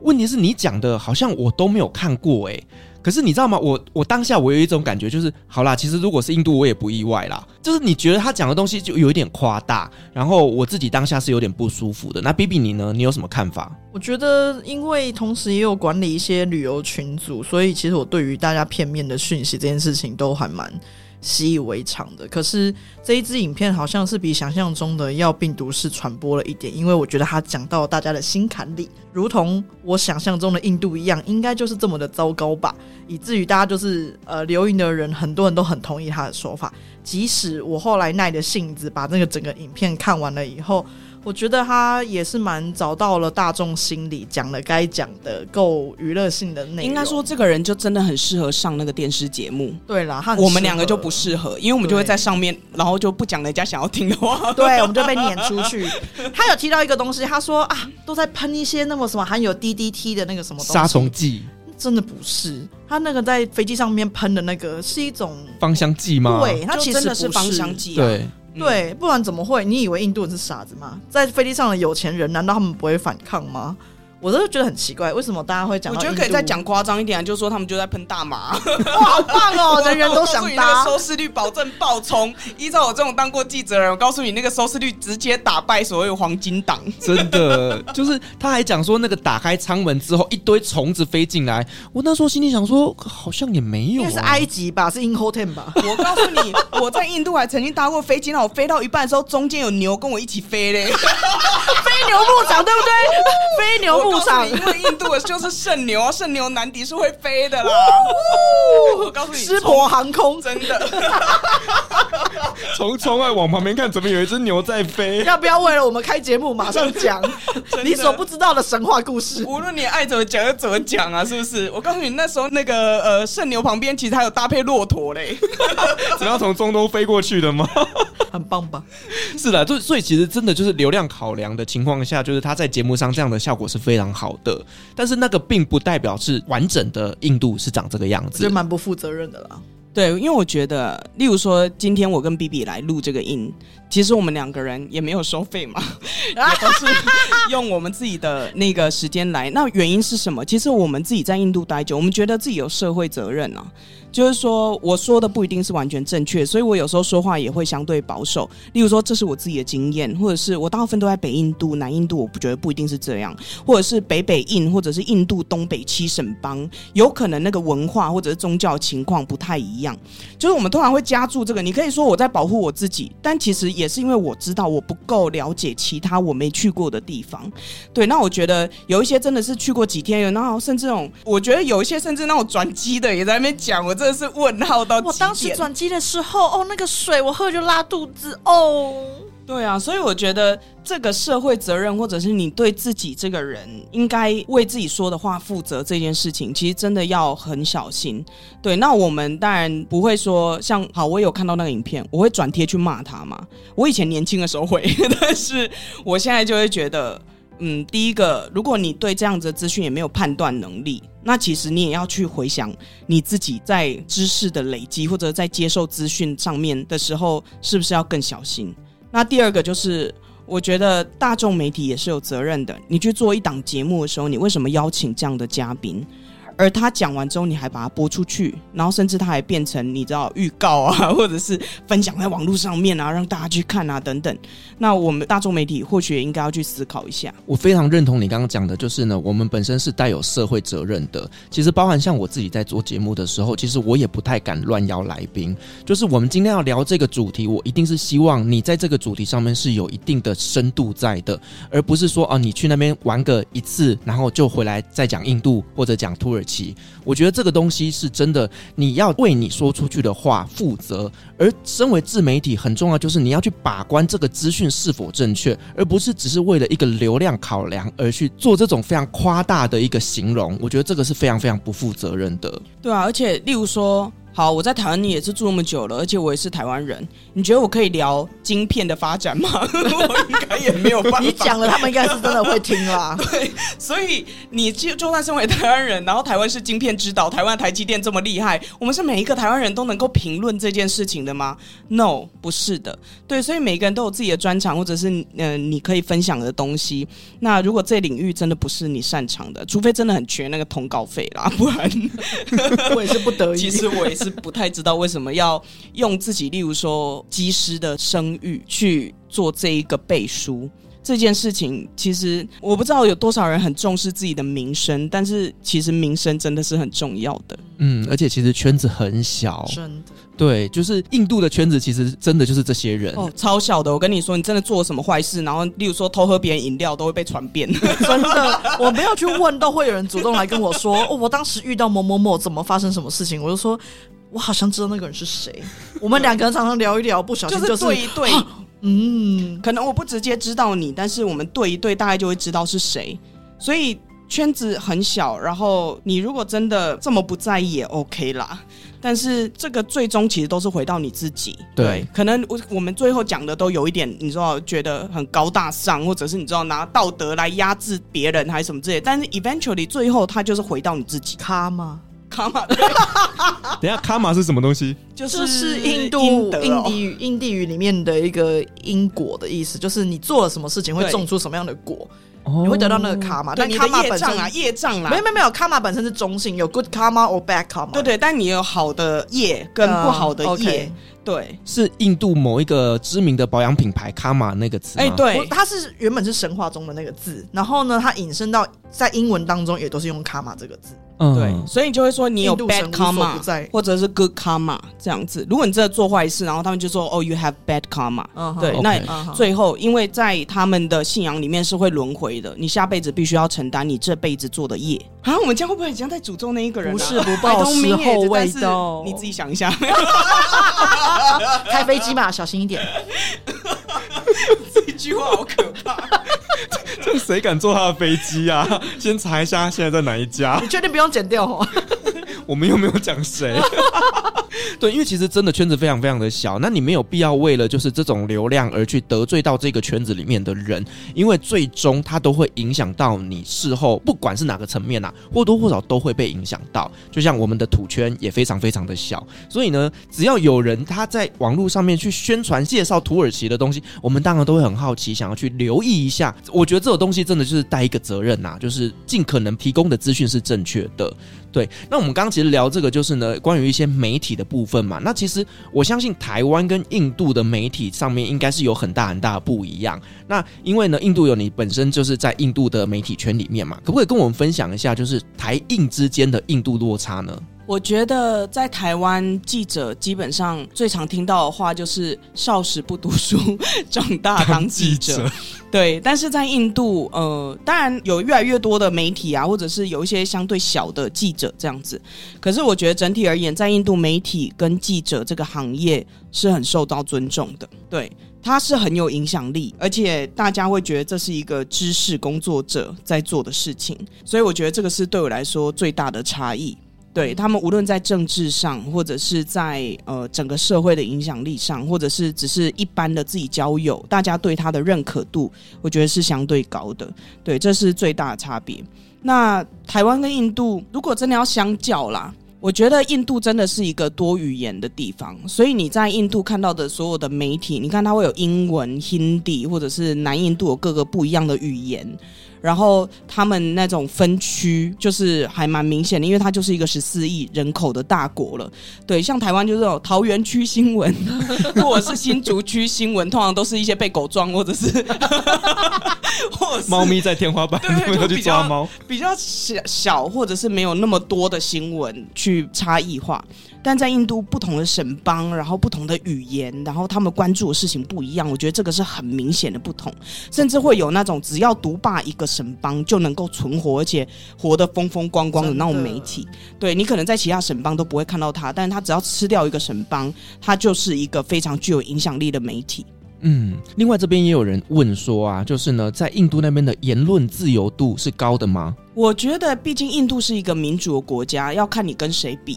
问题是你讲的，好像我都没有看过诶。可是你知道吗？我我当下我有一种感觉，就是好啦，其实如果是印度，我也不意外啦。就是你觉得他讲的东西就有一点夸大，然后我自己当下是有点不舒服的。那 BB 你呢？你有什么看法？我觉得，因为同时也有管理一些旅游群组，所以其实我对于大家片面的讯息这件事情都还蛮习以为常的。可是这一支影片好像是比想象中的要病毒式传播了一点，因为我觉得他讲到大家的心坎里，如同我想象中的印度一样，应该就是这么的糟糕吧，以至于大家就是呃留影的人很多人都很同意他的说法，即使我后来耐着性子把那个整个影片看完了以后。我觉得他也是蛮找到了大众心理讲了该讲的够娱乐性的内容。应该说，这个人就真的很适合上那个电视节目。对啦，我们两个就不适合，因为我们就会在上面，然后就不讲人家想要听的话。对，我们就被撵出去。他有提到一个东西，他说啊，都在喷一些那么什么含有 DDT 的那个什么东西杀虫剂，真的不是。他那个在飞机上面喷的那个是一种芳香剂吗？对，它其实真的是芳香剂啊。对。对，不然怎么会？你以为印度人是傻子吗？在飞机上的有钱人，难道他们不会反抗吗？我都觉得很奇怪，为什么大家会讲？我觉得可以再讲夸张一点，啊就是说他们就在喷大麻，哇，好棒哦！人人都想搭，收视率保证爆冲。依照我这种当过记者的人，我告诉你，那个收视率直接打败所谓黄金档。真的，就是他还讲说，那个打开舱门之后，一堆虫子飞进来。我那时候心里想说，好像也没有、啊，应该是埃及吧，是 Inhotel 吧？我告诉你，我在印度还曾经搭过飞机，那我飞到一半的时候，中间有牛跟我一起飞嘞，飞牛牧场对不对？飞牛因为印度的就是圣牛，圣牛难敌是会飞的啦。我告诉你，湿婆航空真的。从窗外往旁边看，怎么有一只牛在飞？要不要为了我们开节目马上讲 你所不知道的神话故事？无论你爱怎么讲就怎么讲啊，是不是？我告诉你，那时候那个呃圣牛旁边其实还有搭配骆驼嘞，只要从中东飞过去的吗？很棒吧？是的，就所以其实真的就是流量考量的情况下，就是他在节目上这样的效果是非常好的。但是那个并不代表是完整的印度是长这个样子，就蛮不负责任的啦。对，因为我觉得，例如说，今天我跟 B B 来录这个音，其实我们两个人也没有收费嘛，也都是用我们自己的那个时间来。那原因是什么？其实我们自己在印度待久，我们觉得自己有社会责任啊。就是说，我说的不一定是完全正确，所以我有时候说话也会相对保守。例如说，这是我自己的经验，或者是我大部分都在北印度、南印度，我不觉得不一定是这样，或者是北北印，或者是印度东北七省邦，有可能那个文化或者是宗教情况不太一样。就是我们通常会加注这个，你可以说我在保护我自己，但其实也是因为我知道我不够了解其他我没去过的地方。对，那我觉得有一些真的是去过几天，然后甚至那种，我觉得有一些甚至那种转机的也在那边讲，我这是问号到。我当时转机的时候，哦，那个水我喝就拉肚子哦。对啊，所以我觉得这个社会责任，或者是你对自己这个人应该为自己说的话负责这件事情，其实真的要很小心。对，那我们当然不会说像好，我有看到那个影片，我会转贴去骂他嘛。我以前年轻的时候会，但是我现在就会觉得。嗯，第一个，如果你对这样子的资讯也没有判断能力，那其实你也要去回想你自己在知识的累积或者在接受资讯上面的时候，是不是要更小心？那第二个就是，我觉得大众媒体也是有责任的。你去做一档节目的时候，你为什么邀请这样的嘉宾？而他讲完之后，你还把它播出去，然后甚至他还变成你知道预告啊，或者是分享在网络上面啊，让大家去看啊等等。那我们大众媒体或许也应该要去思考一下。我非常认同你刚刚讲的，就是呢，我们本身是带有社会责任的。其实包含像我自己在做节目的时候，其实我也不太敢乱邀来宾。就是我们今天要聊这个主题，我一定是希望你在这个主题上面是有一定的深度在的，而不是说哦，你去那边玩个一次，然后就回来再讲印度或者讲土耳我觉得这个东西是真的，你要为你说出去的话负责。而身为自媒体，很重要就是你要去把关这个资讯是否正确，而不是只是为了一个流量考量而去做这种非常夸大的一个形容。我觉得这个是非常非常不负责任的。对啊，而且例如说。好，我在台湾你也是住那么久了，而且我也是台湾人。你觉得我可以聊晶片的发展吗？我应该也没有办法。你讲了，他们应该是真的会听啦。对，所以你就就算身为台湾人，然后台湾是晶片之岛，台湾台积电这么厉害，我们是每一个台湾人都能够评论这件事情的吗？No，不是的。对，所以每个人都有自己的专长，或者是嗯、呃，你可以分享的东西。那如果这领域真的不是你擅长的，除非真的很缺那个通告费啦，不然我也是不得已。其实我也是。是不太知道为什么要用自己，例如说机师的声誉去做这一个背书。这件事情，其实我不知道有多少人很重视自己的名声，但是其实名声真的是很重要的。嗯，而且其实圈子很小，真的。对，就是印度的圈子，其实真的就是这些人哦，超小的。我跟你说，你真的做了什么坏事，然后例如说偷喝别人饮料，都会被传遍。真的，我没有去问，都会有人主动来跟我说，哦，我当时遇到某某某，怎么发生什么事情，我就说，我好像知道那个人是谁。我们两个人常常聊一聊，不小心就是对一对。嗯，可能我不直接知道你，但是我们对一对，大概就会知道是谁。所以圈子很小，然后你如果真的这么不在意也 OK 啦。但是这个最终其实都是回到你自己。对，对，可能我我们最后讲的都有一点，你知道，觉得很高大上，或者是你知道拿道德来压制别人，还是什么之类。但是 eventually 最后他就是回到你自己。卡玛，卡玛。等一下，卡玛是什么东西？就是印度印地语印地语里面的一个因果的意思，就是你做了什么事情会种出什么样的果。你会得到那个卡玛，但卡玛本身啊，业障啦，没有没有没有，卡玛本身是中性，有 good karma or bad karma，对对，但你有好的业跟不好的业，uh, okay. 对，是印度某一个知名的保养品牌卡玛那个词，哎，对，它是原本是神话中的那个字，然后呢，它引申到在英文当中也都是用卡玛这个字。嗯，对，所以你就会说你有 bad karma，或者是 good karma 这样子。如果你真的做坏事，然后他们就说哦，you have bad karma。嗯，对，那最后因为在他们的信仰里面是会轮回的，你下辈子必须要承担你这辈子做的业。啊，我们这样会不会很像在诅咒那一个人？不是，不报时候未到，你自己想一下。开飞机嘛，小心一点。这句话好可怕。这谁敢坐他的飞机啊？先查一下他现在在哪一家。你确定不用剪掉？我们又没有讲谁。对，因为其实真的圈子非常非常的小，那你没有必要为了就是这种流量而去得罪到这个圈子里面的人，因为最终它都会影响到你事后，不管是哪个层面、啊，或多或少都会被影响到。就像我们的土圈也非常非常的小，所以呢，只要有人他在网络上面去宣传介绍土耳其的东西，我们当然都会很好奇，想要去留意一下。我觉得这种东西真的就是带一个责任呐、就是尽可能提供的资讯是正确的。对，那我们刚刚其实聊这个就是呢，关于一些媒体的部分嘛。那其实我相信台湾跟印度的媒体上面应该是有很大很大的不一样。那因为呢，印度有你本身就是在印度的媒体圈里面嘛，可不可以跟我们分享一下，就是台印之间的印度落差呢？我觉得在台湾记者基本上最常听到的话就是“少时不读书，长大当记者”记者。对，但是在印度，呃，当然有越来越多的媒体啊，或者是有一些相对小的记者这样子。可是我觉得整体而言，在印度媒体跟记者这个行业是很受到尊重的。对，它是很有影响力，而且大家会觉得这是一个知识工作者在做的事情。所以我觉得这个是对我来说最大的差异。对，他们无论在政治上，或者是在呃整个社会的影响力上，或者是只是一般的自己交友，大家对他的认可度，我觉得是相对高的。对，这是最大的差别。那台湾跟印度，如果真的要相较啦，我觉得印度真的是一个多语言的地方，所以你在印度看到的所有的媒体，你看它会有英文、Hindi，或者是南印度有各个不一样的语言。然后他们那种分区就是还蛮明显的，因为它就是一个十四亿人口的大国了。对，像台湾就是这种桃园区新闻，或者是新竹区新闻，通常都是一些被狗撞，或者是，或猫咪在天花板对对，去抓猫，比较小小，或者是没有那么多的新闻去差异化。但在印度，不同的省邦，然后不同的语言，然后他们关注的事情不一样，我觉得这个是很明显的不同，甚至会有那种只要独霸一个省邦就能够存活，而且活得风风光光的那种媒体。对，你可能在其他省邦都不会看到他，但是他只要吃掉一个省邦，他就是一个非常具有影响力的媒体。嗯，另外这边也有人问说啊，就是呢，在印度那边的言论自由度是高的吗？我觉得，毕竟印度是一个民主的国家，要看你跟谁比。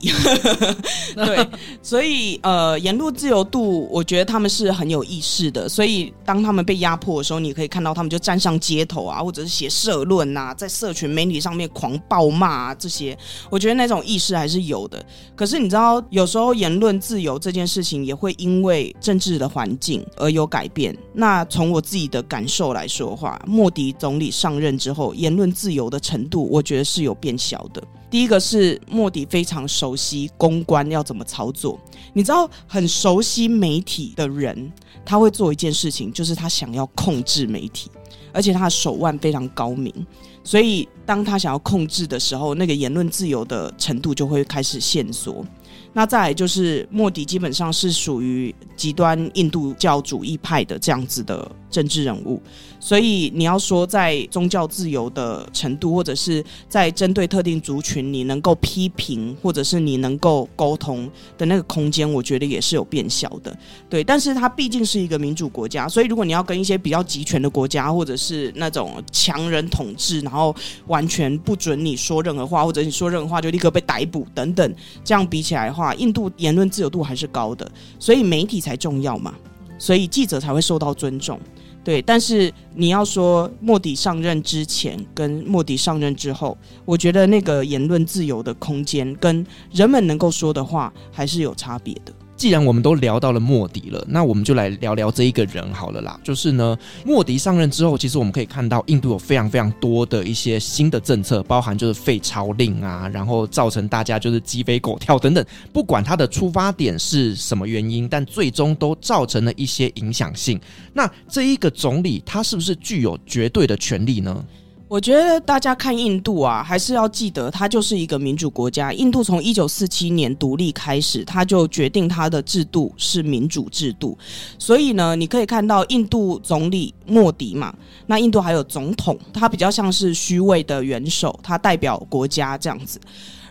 对，所以呃，言论自由度，我觉得他们是很有意识的。所以当他们被压迫的时候，你可以看到他们就站上街头啊，或者是写社论啊，在社群媒体上面狂暴骂啊，这些，我觉得那种意识还是有的。可是你知道，有时候言论自由这件事情也会因为政治的环境而有改变。那从我自己的感受来说的话，莫迪总理上任之后，言论自由的程度，我觉得是有变小的。第一个是莫迪非常熟悉公关要怎么操作，你知道，很熟悉媒体的人，他会做一件事情，就是他想要控制媒体，而且他的手腕非常高明，所以当他想要控制的时候，那个言论自由的程度就会开始限缩。那再就是莫迪基本上是属于极端印度教主义派的这样子的政治人物。所以你要说在宗教自由的程度，或者是在针对特定族群，你能够批评，或者是你能够沟通的那个空间，我觉得也是有变小的。对，但是它毕竟是一个民主国家，所以如果你要跟一些比较集权的国家，或者是那种强人统治，然后完全不准你说任何话，或者你说任何话就立刻被逮捕等等，这样比起来的话，印度言论自由度还是高的，所以媒体才重要嘛，所以记者才会受到尊重。对，但是你要说莫迪上任之前跟莫迪上任之后，我觉得那个言论自由的空间跟人们能够说的话还是有差别的。既然我们都聊到了莫迪了，那我们就来聊聊这一个人好了啦。就是呢，莫迪上任之后，其实我们可以看到印度有非常非常多的一些新的政策，包含就是废钞令啊，然后造成大家就是鸡飞狗跳等等。不管他的出发点是什么原因，但最终都造成了一些影响性。那这一个总理他是不是具有绝对的权利呢？我觉得大家看印度啊，还是要记得，它就是一个民主国家。印度从一九四七年独立开始，它就决定它的制度是民主制度。所以呢，你可以看到印度总理莫迪嘛，那印度还有总统，他比较像是虚位的元首，他代表国家这样子。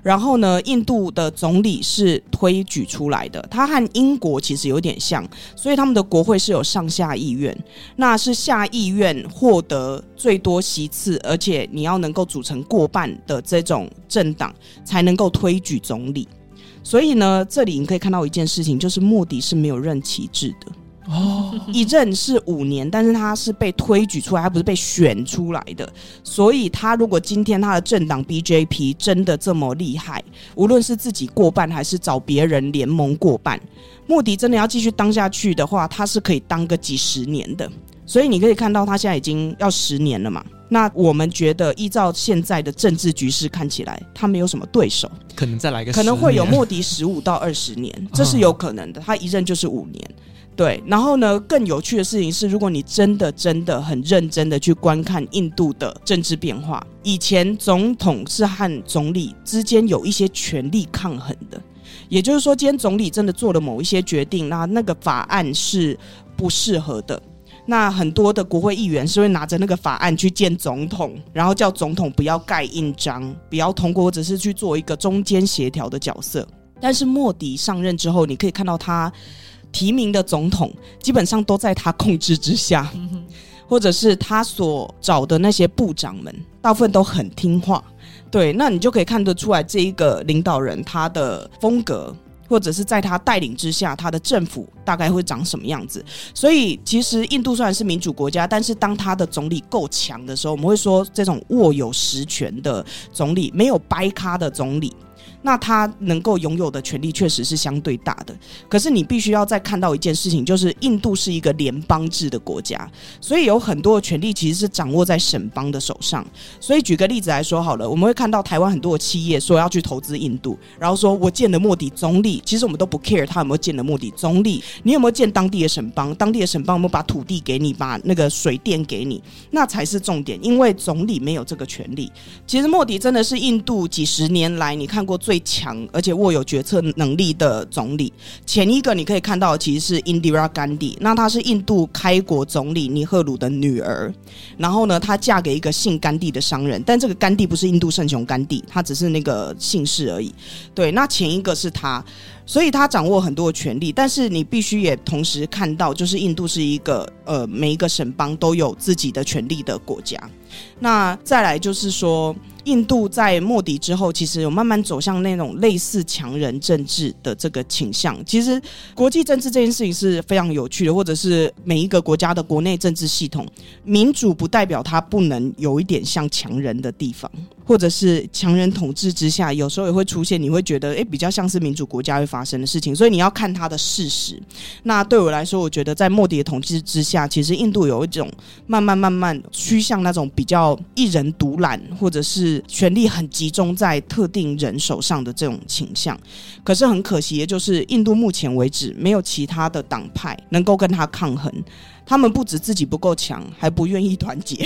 然后呢，印度的总理是推举出来的，他和英国其实有点像，所以他们的国会是有上下议院，那是下议院获得最多席次，而且你要能够组成过半的这种政党才能够推举总理。所以呢，这里你可以看到一件事情，就是莫迪是没有任期制的。哦，一任是五年，但是他是被推举出来，他不是被选出来的。所以，他如果今天他的政党 BJP 真的这么厉害，无论是自己过半还是找别人联盟过半，莫迪真的要继续当下去的话，他是可以当个几十年的。所以你可以看到，他现在已经要十年了嘛。那我们觉得，依照现在的政治局势看起来，他没有什么对手，可能再来个，可能会有莫迪十五到二十年，这是有可能的。他一任就是五年。对，然后呢，更有趣的事情是，如果你真的真的很认真的去观看印度的政治变化，以前总统是和总理之间有一些权力抗衡的，也就是说，今天总理真的做了某一些决定，那那个法案是不适合的，那很多的国会议员是会拿着那个法案去见总统，然后叫总统不要盖印章，不要通过，只是去做一个中间协调的角色。但是莫迪上任之后，你可以看到他。提名的总统基本上都在他控制之下，或者是他所找的那些部长们，大部分都很听话。对，那你就可以看得出来，这一个领导人他的风格，或者是在他带领之下，他的政府大概会长什么样子。所以，其实印度虽然是民主国家，但是当他的总理够强的时候，我们会说这种握有实权的总理，没有掰咖的总理。那他能够拥有的权力确实是相对大的，可是你必须要再看到一件事情，就是印度是一个联邦制的国家，所以有很多的权力其实是掌握在省邦的手上。所以举个例子来说好了，我们会看到台湾很多的企业说要去投资印度，然后说我见了莫迪总理，其实我们都不 care 他有没有见了莫迪总理，你有没有见当地的省邦？当地的省邦有没有把土地给你，把那个水电给你？那才是重点，因为总理没有这个权力。其实莫迪真的是印度几十年来你看过最强而且握有决策能力的总理，前一个你可以看到其实是 Indira Gandhi，那她是印度开国总理尼赫鲁的女儿，然后呢，她嫁给一个姓甘地的商人，但这个甘地不是印度圣雄甘地，他只是那个姓氏而已。对，那前一个是他，所以他掌握很多的权力，但是你必须也同时看到，就是印度是一个呃每一个省邦都有自己的权力的国家。那再来就是说。印度在莫迪之后，其实有慢慢走向那种类似强人政治的这个倾向。其实国际政治这件事情是非常有趣的，或者是每一个国家的国内政治系统，民主不代表它不能有一点像强人的地方。或者是强人统治之下，有时候也会出现你会觉得诶比较像是民主国家会发生的事情，所以你要看它的事实。那对我来说，我觉得在莫迪的统治之下，其实印度有一种慢慢慢慢趋向那种比较一人独揽，或者是权力很集中在特定人手上的这种倾向。可是很可惜，也就是印度目前为止没有其他的党派能够跟他抗衡。他们不止自己不够强，还不愿意团结。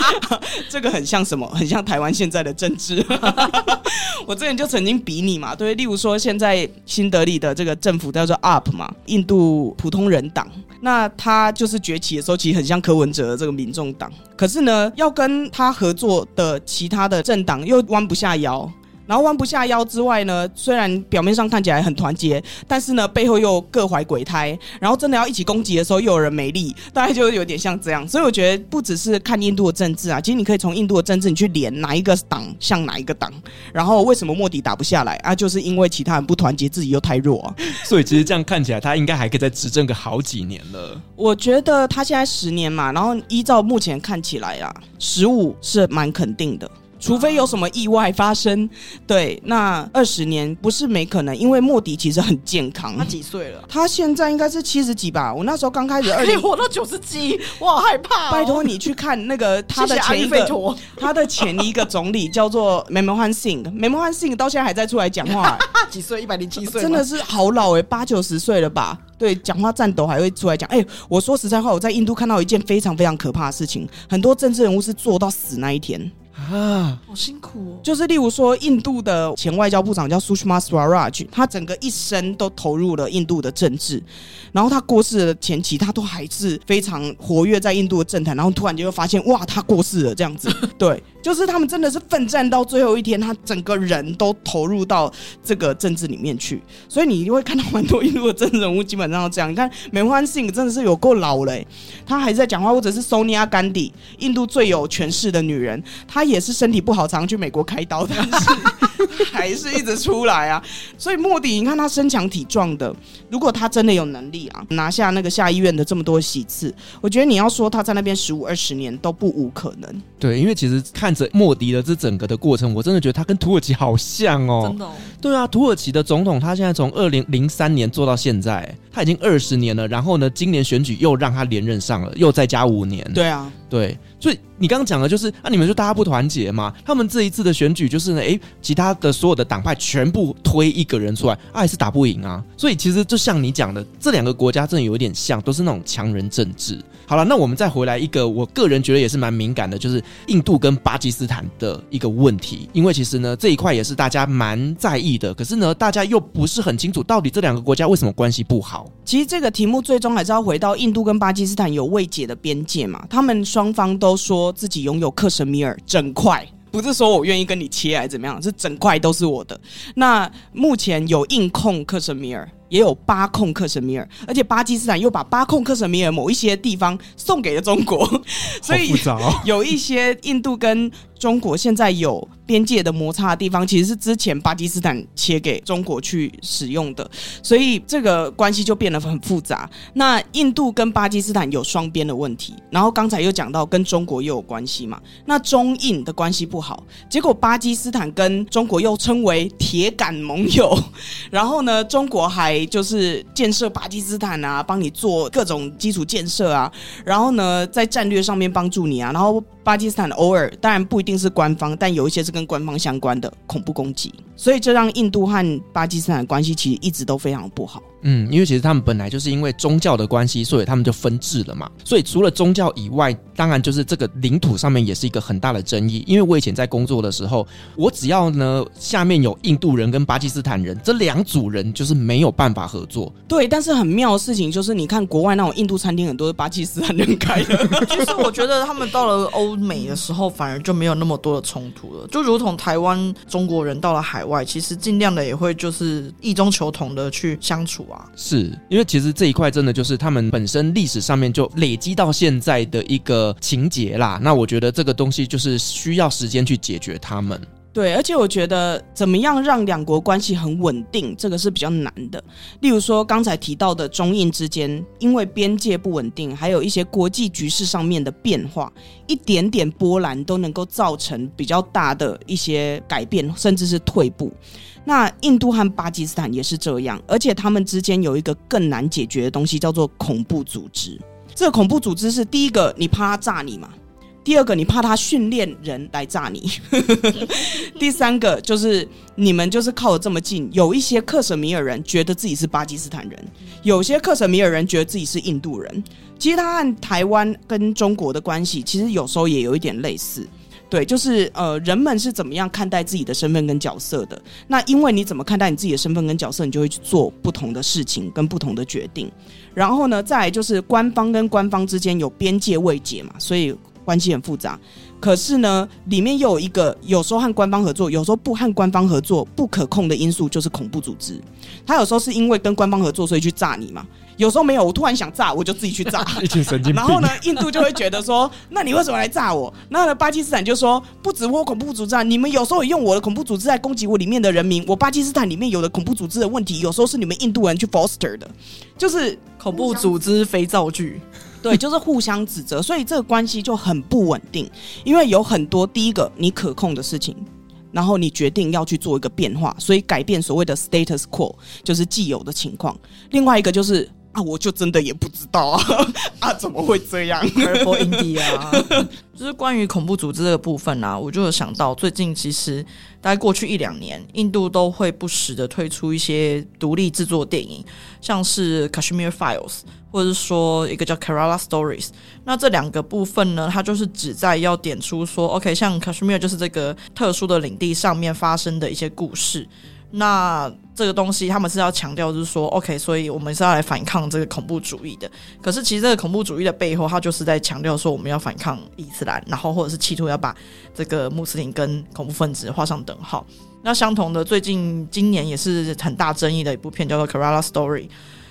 这个很像什么？很像台湾现在的政治。我之前就曾经比拟嘛，对，例如说现在新德里的这个政府叫做 UP 嘛，印度普通人党，那他就是崛起的时候，其实很像柯文哲的这个民众党。可是呢，要跟他合作的其他的政党又弯不下腰。然后弯不下腰之外呢，虽然表面上看起来很团结，但是呢，背后又各怀鬼胎。然后真的要一起攻击的时候，又有人没力，大概就有点像这样。所以我觉得不只是看印度的政治啊，其实你可以从印度的政治，你去连哪一个党像哪一个党。然后为什么莫迪打不下来啊？就是因为其他人不团结，自己又太弱啊。所以其实这样看起来，他应该还可以再执政个好几年了。我觉得他现在十年嘛，然后依照目前看起来啊，十五是蛮肯定的。除非有什么意外发生，对，那二十年不是没可能，因为莫迪其实很健康。他几岁了？他现在应该是七十几吧。我那时候刚开始 二零，可以活到九十几，我好害怕、哦。拜托你去看那个他的前一个，他的前一个总理叫做梅蒙汉辛，梅蒙汉辛到现在还在出来讲话。几岁？一百零七岁？真的是好老哎、欸，八九十岁了吧？对，讲话颤抖还会出来讲。哎、欸，我说实在话，我在印度看到一件非常非常可怕的事情，很多政治人物是做到死那一天。啊，好辛苦哦！就是例如说，印度的前外交部长叫 Sushma Swaraj，他整个一生都投入了印度的政治。然后他过世的前期，他都还是非常活跃在印度的政坛。然后突然间又发现，哇，他过世了这样子。对，就是他们真的是奋战到最后一天，他整个人都投入到这个政治里面去。所以你会看到蛮多印度的政治人物基本上都这样。你看梅欢信真的是有够老了，他还是在讲话，或者是 Sonia Gandhi，印度最有权势的女人，她也是身体不好，常常去美国开刀，但是 还是一直出来啊。所以莫迪，你看他身强体壮的，如果他真的有能力啊，拿下那个下议院的这么多席次，我觉得你要说他在那边十五二十年都不无可能。对，因为其实看着莫迪的这整个的过程，我真的觉得他跟土耳其好像哦。真的哦。对啊，土耳其的总统他现在从二零零三年做到现在，他已经二十年了。然后呢，今年选举又让他连任上了，又再加五年。对啊，对。所以你刚刚讲的就是啊，你们就大家不团结嘛？他们这一次的选举就是呢，诶，其他的所有的党派全部推一个人出来，啊，还是打不赢啊。所以其实就像你讲的，这两个国家真的有点像，都是那种强人政治。好了，那我们再回来一个，我个人觉得也是蛮敏感的，就是印度跟巴基斯坦的一个问题。因为其实呢，这一块也是大家蛮在意的，可是呢，大家又不是很清楚到底这两个国家为什么关系不好。其实这个题目最终还是要回到印度跟巴基斯坦有未解的边界嘛，他们双方都。都说自己拥有克什米尔整块，不是说我愿意跟你切还是怎么样，是整块都是我的。那目前有印控克什米尔，也有巴控克什米尔，而且巴基斯坦又把巴控克什米尔某一些地方送给了中国，所以 有一些印度跟中国现在有。边界的摩擦的地方，其实是之前巴基斯坦切给中国去使用的，所以这个关系就变得很复杂。那印度跟巴基斯坦有双边的问题，然后刚才又讲到跟中国又有关系嘛，那中印的关系不好，结果巴基斯坦跟中国又称为铁杆盟友，然后呢，中国还就是建设巴基斯坦啊，帮你做各种基础建设啊，然后呢，在战略上面帮助你啊，然后巴基斯坦偶尔当然不一定是官方，但有一些是跟官方相关的恐怖攻击，所以这让印度和巴基斯坦的关系其实一直都非常不好。嗯，因为其实他们本来就是因为宗教的关系，所以他们就分治了嘛。所以除了宗教以外，当然就是这个领土上面也是一个很大的争议。因为我以前在工作的时候，我只要呢下面有印度人跟巴基斯坦人这两组人，就是没有办法合作。对，但是很妙的事情就是，你看国外那种印度餐厅，很多是巴基斯坦人开的。其实我觉得他们到了欧美的时候，反而就没有那么多的冲突了。就如同台湾中国人到了海外，其实尽量的也会就是异中求同的去相处啊。是因为其实这一块真的就是他们本身历史上面就累积到现在的一个情节啦。那我觉得这个东西就是需要时间去解决他们。对，而且我觉得怎么样让两国关系很稳定，这个是比较难的。例如说刚才提到的中印之间，因为边界不稳定，还有一些国际局势上面的变化，一点点波澜都能够造成比较大的一些改变，甚至是退步。那印度和巴基斯坦也是这样，而且他们之间有一个更难解决的东西，叫做恐怖组织。这个恐怖组织是第一个，你怕他炸你嘛？第二个，你怕他训练人来炸你；第三个，就是你们就是靠得这么近，有一些克什米尔人觉得自己是巴基斯坦人，有些克什米尔人觉得自己是印度人。其实他和台湾跟中国的关系，其实有时候也有一点类似。对，就是呃，人们是怎么样看待自己的身份跟角色的？那因为你怎么看待你自己的身份跟角色，你就会去做不同的事情跟不同的决定。然后呢，再来就是官方跟官方之间有边界未解嘛，所以。关系很复杂，可是呢，里面又有一个有时候和官方合作，有时候不和官方合作，不可控的因素就是恐怖组织。他有时候是因为跟官方合作，所以去炸你嘛。有时候没有，我突然想炸，我就自己去炸。一群神经病。然后呢，印度就会觉得说，那你为什么来炸我？那呢，巴基斯坦就说，不止我恐怖组织啊，你们有时候也用我的恐怖组织在攻击我里面的人民。我巴基斯坦里面有的恐怖组织的问题，有时候是你们印度人去 foster 的，就是恐怖组织肥皂剧。对，就是互相指责，所以这个关系就很不稳定。因为有很多第一个你可控的事情，然后你决定要去做一个变化，所以改变所谓的 status quo，就是既有的情况。另外一个就是啊，我就真的也不知道啊，啊，怎么会这样？For India，就是关于恐怖组织这个部分啊，我就有想到，最近其实大概过去一两年，印度都会不时的推出一些独立制作电影，像是 Kashmir Files。或者是说一个叫 Kerala Stories，那这两个部分呢，它就是旨在要点出说，OK，像 Kashmir 就是这个特殊的领地上面发生的一些故事。那这个东西他们是要强调，就是说，OK，所以我们是要来反抗这个恐怖主义的。可是其实这个恐怖主义的背后，它就是在强调说，我们要反抗伊斯兰，然后或者是企图要把这个穆斯林跟恐怖分子画上等号。那相同的，最近今年也是很大争议的一部片，叫做 Kerala Story。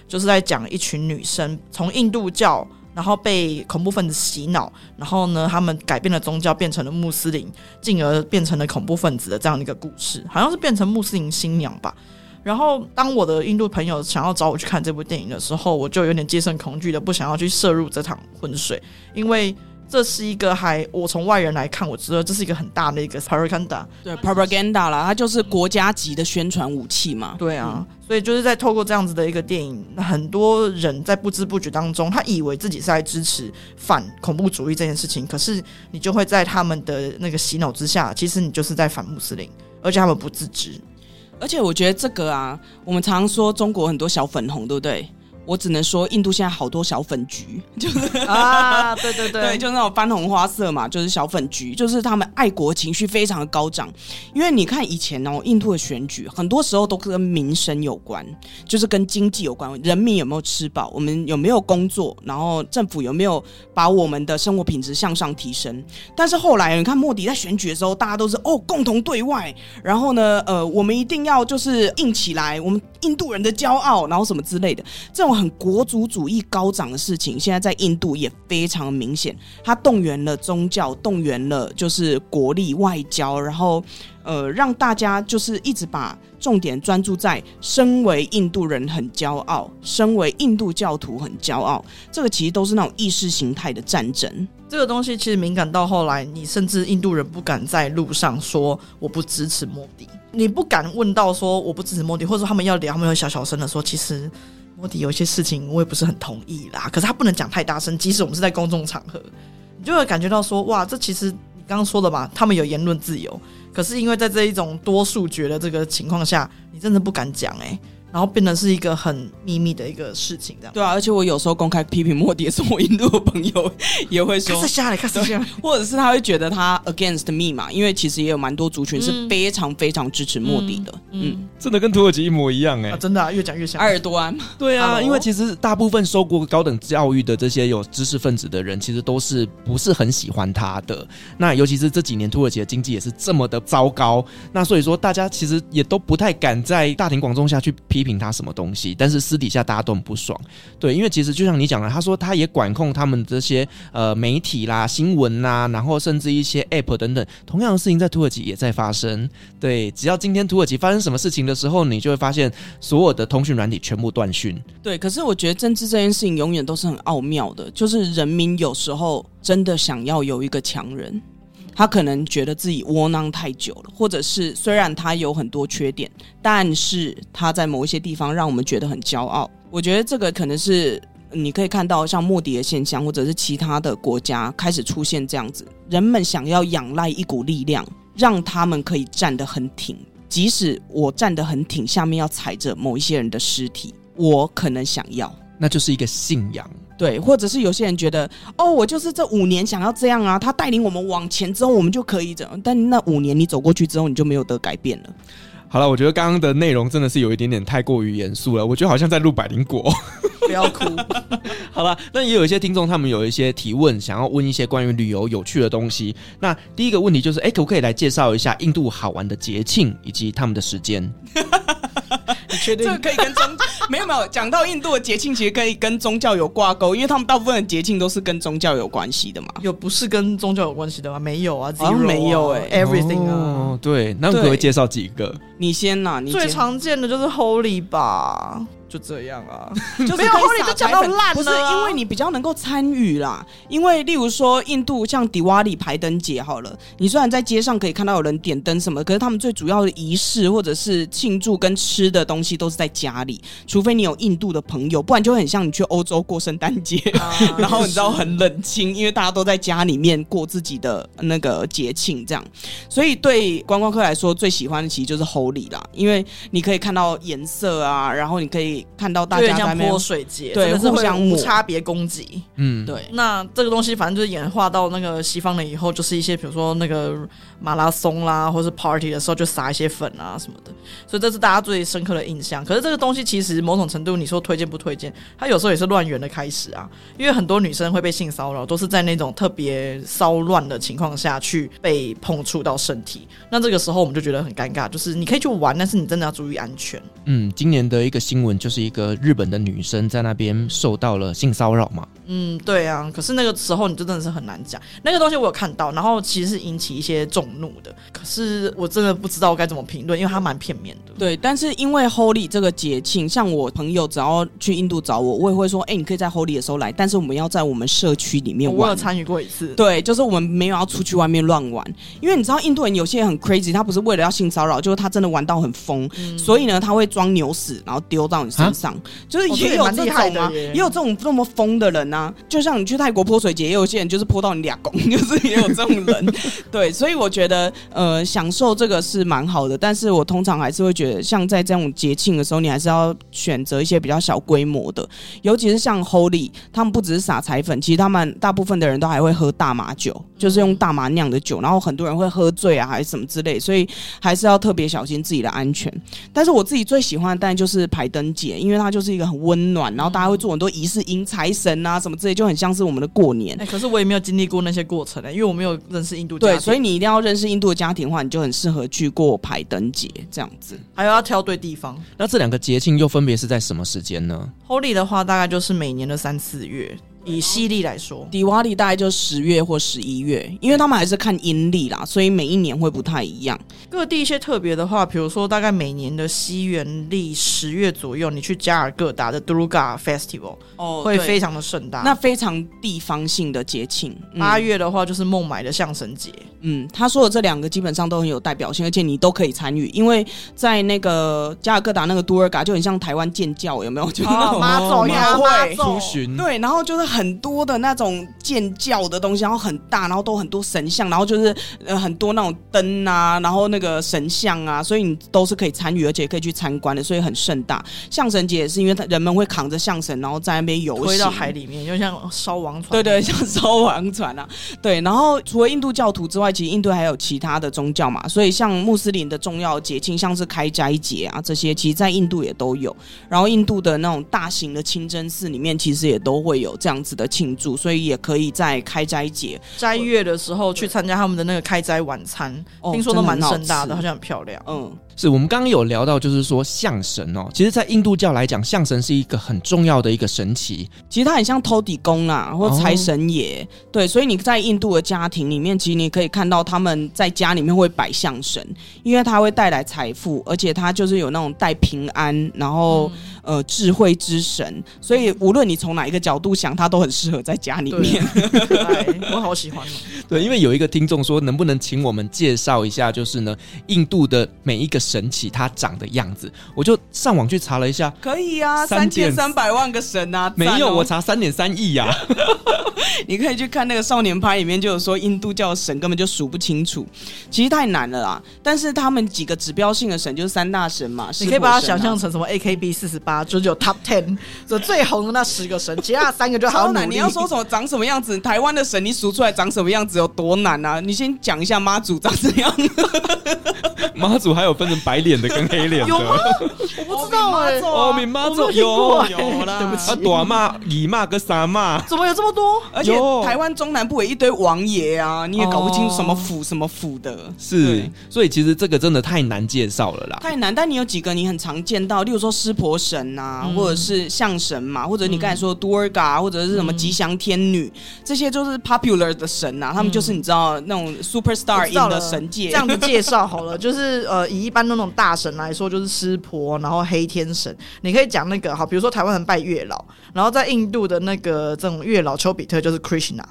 就是在讲一群女生从印度教，然后被恐怖分子洗脑，然后呢，他们改变了宗教，变成了穆斯林，进而变成了恐怖分子的这样一个故事，好像是变成穆斯林新娘吧。然后，当我的印度朋友想要找我去看这部电影的时候，我就有点戒慎恐惧的，不想要去涉入这场浑水，因为。这是一个还我从外人来看，我知道这是一个很大的一个 propaganda，对 propaganda 啦，它就是国家级的宣传武器嘛。对啊，所以就是在透过这样子的一个电影，很多人在不知不觉当中，他以为自己是在支持反恐怖主义这件事情，可是你就会在他们的那个洗脑之下，其实你就是在反穆斯林，而且他们不自知。而且我觉得这个啊，我们常常说中国很多小粉红，对不对？我只能说，印度现在好多小粉橘，就是啊，对对对，对，就是那种番红花色嘛，就是小粉橘，就是他们爱国情绪非常的高涨。因为你看以前哦，印度的选举很多时候都跟民生有关，就是跟经济有关，人民有没有吃饱，我们有没有工作，然后政府有没有把我们的生活品质向上提升。但是后来你看莫迪在选举的时候，大家都是哦共同对外，然后呢，呃，我们一定要就是硬起来，我们印度人的骄傲，然后什么之类的这种。很国族主义高涨的事情，现在在印度也非常明显。他动员了宗教，动员了就是国力、外交，然后呃，让大家就是一直把重点专注在身为印度人很骄傲，身为印度教徒很骄傲。这个其实都是那种意识形态的战争。这个东西其实敏感到后来，你甚至印度人不敢在路上说我不支持莫迪，你不敢问到说我不支持莫迪，或者说他们要聊，他们要小小声的说，其实。莫迪有些事情我也不是很同意啦，可是他不能讲太大声，即使我们是在公众场合，你就会感觉到说，哇，这其实你刚刚说的嘛，他们有言论自由，可是因为在这一种多数决的这个情况下，你真的不敢讲哎、欸。然后变得是一个很秘密的一个事情，这样对啊。而且我有时候公开批评莫迪的时候，我印度的朋友也会说：“看下来，看下来。”或者是他会觉得他 against me 嘛，因为其实也有蛮多族群是非常非常支持莫迪的。嗯，嗯，真的跟土耳其一模一样哎、啊，真的、啊、越讲越像埃尔多安。对啊，因为其实大部分受过高等教育的这些有知识分子的人，其实都是不是很喜欢他的。那尤其是这几年土耳其的经济也是这么的糟糕，那所以说大家其实也都不太敢在大庭广众下去批评他什么东西，但是私底下大家都很不爽。对，因为其实就像你讲的，他说他也管控他们这些呃媒体啦、新闻啦，然后甚至一些 App 等等，同样的事情在土耳其也在发生。对，只要今天土耳其发生什么事情的的时候，你就会发现所有的通讯软体全部断讯。对，可是我觉得政治这件事情永远都是很奥妙的，就是人民有时候真的想要有一个强人，他可能觉得自己窝囊太久了，或者是虽然他有很多缺点，但是他在某一些地方让我们觉得很骄傲。我觉得这个可能是你可以看到像莫迪的现象，或者是其他的国家开始出现这样子，人们想要仰赖一股力量，让他们可以站得很挺。即使我站得很挺，下面要踩着某一些人的尸体，我可能想要，那就是一个信仰。对，或者是有些人觉得，哦，我就是这五年想要这样啊，他带领我们往前之后，我们就可以这样。但那五年你走过去之后，你就没有得改变了。好了，我觉得刚刚的内容真的是有一点点太过于严肃了，我觉得好像在录百灵果。不要哭。好了，那也有一些听众，他们有一些提问，想要问一些关于旅游有趣的东西。那第一个问题就是，哎、欸，可不可以来介绍一下印度好玩的节庆以及他们的时间？你确定这个可以跟宗 没有没有讲到印度的节庆，其实可以跟宗教有挂钩，因为他们大部分的节庆都是跟宗教有关系的嘛。有不是跟宗教有关系的吗？没有啊，好像没有哎、欸、，everything 啊。哦，对，那我可不可以介绍几个？你先呐，你最常见的就是 Holy 吧。就这样啊，就是没有后来就讲到烂了，不是因为你比较能够参与啦。因为例如说印度像迪瓦里排灯节好了，你虽然在街上可以看到有人点灯什么，可是他们最主要的仪式或者是庆祝跟吃的东西都是在家里，除非你有印度的朋友，不然就很像你去欧洲过圣诞节，啊、然后你知道很冷清，因为大家都在家里面过自己的那个节庆这样。所以对观光客来说，最喜欢的其实就是 Holy 啦，因为你可以看到颜色啊，然后你可以。看到大家在泼水节，对，互相无差别攻击，嗯，对。那这个东西反正就是演化到那个西方了以后，就是一些比如说那个马拉松啦，或是 party 的时候就撒一些粉啊什么的，所以这是大家最深刻的印象。可是这个东西其实某种程度你说推荐不推荐，它有时候也是乱源的开始啊，因为很多女生会被性骚扰，都是在那种特别骚乱的情况下去被碰触到身体。那这个时候我们就觉得很尴尬，就是你可以去玩，但是你真的要注意安全。嗯，今年的一个新闻就是。一个日本的女生在那边受到了性骚扰嘛？嗯，对啊。可是那个时候你就真的是很难讲。那个东西我有看到，然后其实是引起一些众怒的。可是我真的不知道该怎么评论，因为它蛮片面的。对，但是因为 Holy 这个节庆，像我朋友只要去印度找我，我也会说：“哎、欸，你可以在 Holy 的时候来，但是我们要在我们社区里面玩。”我有参与过一次。对，就是我们没有要出去外面乱玩，因为你知道印度人有些人很 crazy，他不是为了要性骚扰，就是他真的玩到很疯，嗯、所以呢，他会装牛屎，然后丢到你身上。就是也有这种啊，也有这种这么疯的人啊。就像你去泰国泼水节，也有些人就是泼到你俩公，就是也有这种人。对，所以我觉得觉得呃，享受这个是蛮好的。但是我通常还是会觉得，像在这种节庆的时候，你还是要选择一些比较小规模的，尤其是像 Holy，他们不只是撒彩粉，其实他们大部分的人都还会喝大麻酒，就是用大麻酿的酒，然后很多人会喝醉啊，还是什么之类，所以还是要特别小心自己的安全。但是我自己最喜欢的当然就是排灯节，因为它就是。一个很温暖，然后大家会做很多仪式，迎财神啊什么之类，就很像是我们的过年。欸、可是我也没有经历过那些过程呢、欸，因为我没有认识印度家庭。对，所以你一定要认识印度的家庭的话，你就很适合去过排灯节这样子，还有要挑对地方。那这两个节庆又分别是在什么时间呢？Holy 的话，大概就是每年的三四月。以西历来说，迪瓦利大概就十月或十一月，因为他们还是看阴历啦，所以每一年会不太一样。各地一些特别的话，比如说大概每年的西元历十月左右，你去加尔各答的 Durga Festival 哦，会非常的盛大，那非常地方性的节庆。八月的话就是孟买的象神节，嗯，他说的这两个基本上都很有代表性，而且你都可以参与，因为在那个加尔各答那个杜尔嘎就很像台湾建教，有没有？就是那种妈祖庙会出巡，对，然后就是。很多的那种建教的东西，然后很大，然后都很多神像，然后就是呃很多那种灯啊，然后那个神像啊，所以你都是可以参与，而且可以去参观的，所以很盛大。象神节也是因为他人们会扛着象神，然后在那边游推到海里面，就像烧王船。对对，像烧王船啊。对，然后除了印度教徒之外，其实印度还有其他的宗教嘛，所以像穆斯林的重要节庆，像是开斋节啊这些，其实在印度也都有。然后印度的那种大型的清真寺里面，其实也都会有这样子的庆祝，所以也可以在开斋节斋月的时候去参加他们的那个开斋晚餐，哦、听说都蛮盛大的，好像很漂亮。嗯。是我们刚刚有聊到，就是说象神哦，其实，在印度教来讲，象神是一个很重要的一个神奇。其实它很像偷底公啊，或财神爷。哦、对，所以你在印度的家庭里面，其实你可以看到他们在家里面会摆象神，因为它会带来财富，而且它就是有那种带平安，然后、嗯、呃智慧之神。所以无论你从哪一个角度想，它都很适合在家里面。我好喜欢哦。对，因为有一个听众说，能不能请我们介绍一下，就是呢，印度的每一个。神奇它长的样子，我就上网去查了一下，可以啊，三千三百万个神啊，没有，我查三点三亿呀。你可以去看那个少年派里面就有说，印度教神根本就数不清楚，其实太难了啦。但是他们几个指标性的神就是三大神嘛，你可以把它想象成什么 AKB 四十八，就只有 Top Ten，就最红的那十个神，其他三个就好难。你要说什么长什么样子？台湾的神你数出来长什么样子有多难啊？你先讲一下妈祖长怎样。妈祖还有分成白脸的跟黑脸的，有吗？我不知道哎。哦，你妈祖有有啦，对不起，短妈、姨妈跟三妈，怎么有这么多？而且台湾中南部有一堆王爷啊，你也搞不清楚什么府什么府的。是，所以其实这个真的太难介绍了啦，太难。但你有几个你很常见到，例如说湿婆神呐，或者是象神嘛，或者你刚才说的 Durga，或者是什么吉祥天女，这些就是 popular 的神呐，他们就是你知道那种 superstar in 的神界。这样子介绍好了，就是呃，以一般那种大神来说，就是湿婆，然后黑天神。你可以讲那个好，比如说台湾人拜月老，然后在印度的那个这种月老丘比特就是 Krishna。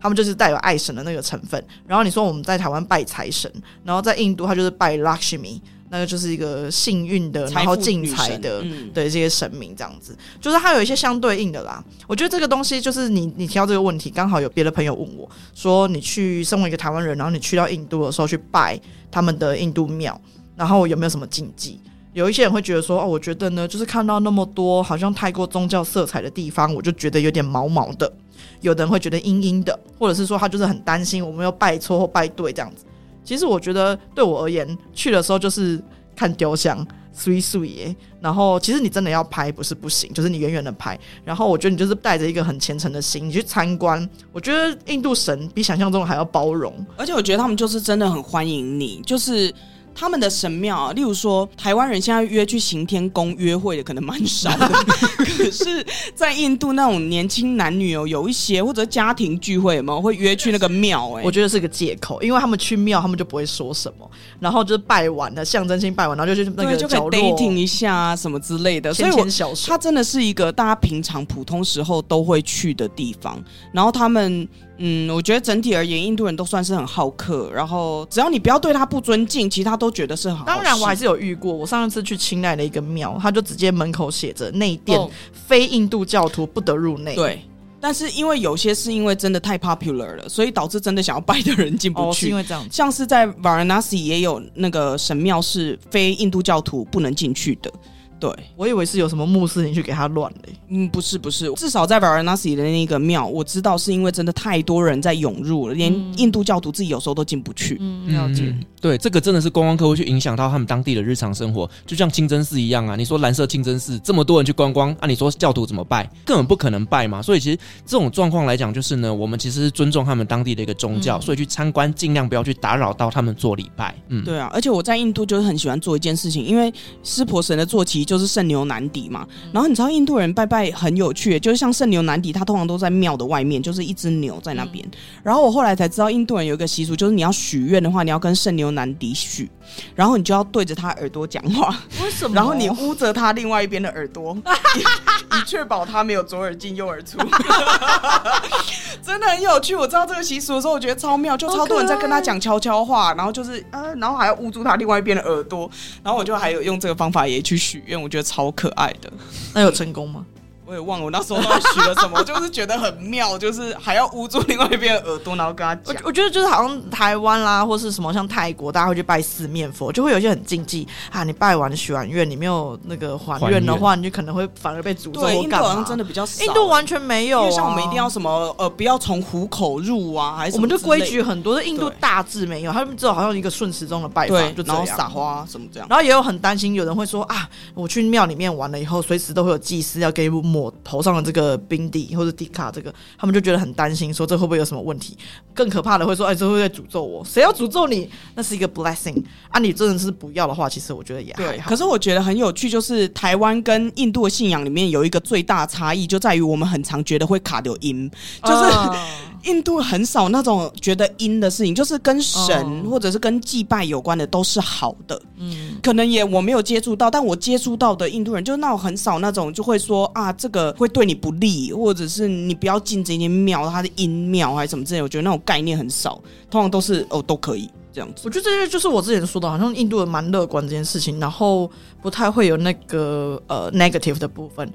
他们就是带有爱神的那个成分，然后你说我们在台湾拜财神，然后在印度他就是拜 Lakshmi，那个就是一个幸运的，然后进财的，嗯、对这些神明这样子，就是它有一些相对应的啦。我觉得这个东西就是你你提到这个问题，刚好有别的朋友问我说，你去身为一个台湾人，然后你去到印度的时候去拜他们的印度庙，然后有没有什么禁忌？有一些人会觉得说，哦，我觉得呢，就是看到那么多好像太过宗教色彩的地方，我就觉得有点毛毛的。有的人会觉得阴阴的，或者是说他就是很担心我们要拜错或拜对这样子。其实我觉得对我而言，去的时候就是看雕像，碎碎耶。然后其实你真的要拍不是不行，就是你远远的拍。然后我觉得你就是带着一个很虔诚的心，你去参观。我觉得印度神比想象中还要包容，而且我觉得他们就是真的很欢迎你，就是。他们的神庙啊，例如说台湾人现在约去行天宫约会的可能蛮少的，可是，在印度那种年轻男女哦，有一些或者家庭聚会有没有会约去那个庙？哎，我觉得是个借口，因为他们去庙，他们就不会说什么，然后就是拜完了，象征性拜完，然后就去那个就可以 dating 一下啊什么之类的。所以，它真的是一个大家平常普通时候都会去的地方。然后他们。嗯，我觉得整体而言，印度人都算是很好客，然后只要你不要对他不尊敬，其他都觉得是很好。当然，我还是有遇过。我上一次去清莱的一个庙，他就直接门口写着内殿，哦、非印度教徒不得入内。对，但是因为有些是因为真的太 popular 了，所以导致真的想要拜的人进不去。哦、是因为这样，像是在 Varanasi 也有那个神庙是非印度教徒不能进去的。对，我以为是有什么穆斯林去给他乱嘞。嗯，不是不是，至少在瓦拉纳西的那个庙，我知道是因为真的太多人在涌入了，连印度教徒自己有时候都进不去。嗯，了解。嗯、对，这个真的是观光客会去影响到他们当地的日常生活，就像清真寺一样啊。你说蓝色清真寺这么多人去观光，啊，你说教徒怎么拜？根本不可能拜嘛。所以其实这种状况来讲，就是呢，我们其实是尊重他们当地的一个宗教，嗯、所以去参观尽量不要去打扰到他们做礼拜。嗯，对啊。而且我在印度就是很喜欢做一件事情，因为湿婆神的坐骑就是圣牛南迪嘛，然后你知道印度人拜拜很有趣，就是像圣牛南迪，他通常都在庙的外面，就是一只牛在那边。嗯、然后我后来才知道，印度人有一个习俗，就是你要许愿的话，你要跟圣牛南迪许，然后你就要对着他耳朵讲话。为什么？然后你捂着他另外一边的耳朵，以确保他没有左耳进右耳出。真的很有趣。我知道这个习俗的时候，我觉得超妙，就超多人在跟他讲悄悄话，然后就是呃，然后还要捂住他另外一边的耳朵，然后我就还有用这个方法也去许愿。我觉得超可爱的，那有成功吗？我也忘了我那时候到底许了什么，就是觉得很妙，就是还要捂住另外一边的耳朵，然后跟他讲。我我觉得就是好像台湾啦，或是什么像泰国，大家会去拜四面佛，就会有一些很禁忌啊。你拜完许完愿，你没有那个还愿的话，你就可能会反而被诅咒。对，印度好像真的比较少，印度完全没有、啊。像我们一定要什么呃，不要从虎口入啊，还是我们就规矩很多。的印度大致没有，他们只有好像一个顺时钟的拜法，就然后撒花什么这样。然后也有很担心，有人会说啊，我去庙里面玩了以后，随时都会有祭司要给我抹头上的这个。个冰底或者迪卡，这个他们就觉得很担心，说这会不会有什么问题？更可怕的会说，哎，这会不会诅咒我？谁要诅咒你？那是一个 blessing 啊！你真的是不要的话，其实我觉得也还好。可是我觉得很有趣，就是台湾跟印度的信仰里面有一个最大差异，就在于我们很常觉得会卡掉音，就是。Uh 印度很少那种觉得阴的事情，就是跟神或者是跟祭拜有关的都是好的。嗯，可能也我没有接触到，但我接触到的印度人，就是那种很少那种就会说啊，这这个会对你不利，或者是你不要进这间庙，它的阴庙还是什么之类。我觉得那种概念很少，通常都是哦都可以这样子。我觉得这些就是我之前说的，好像印度人蛮乐观这件事情，然后不太会有那个呃 negative 的部分。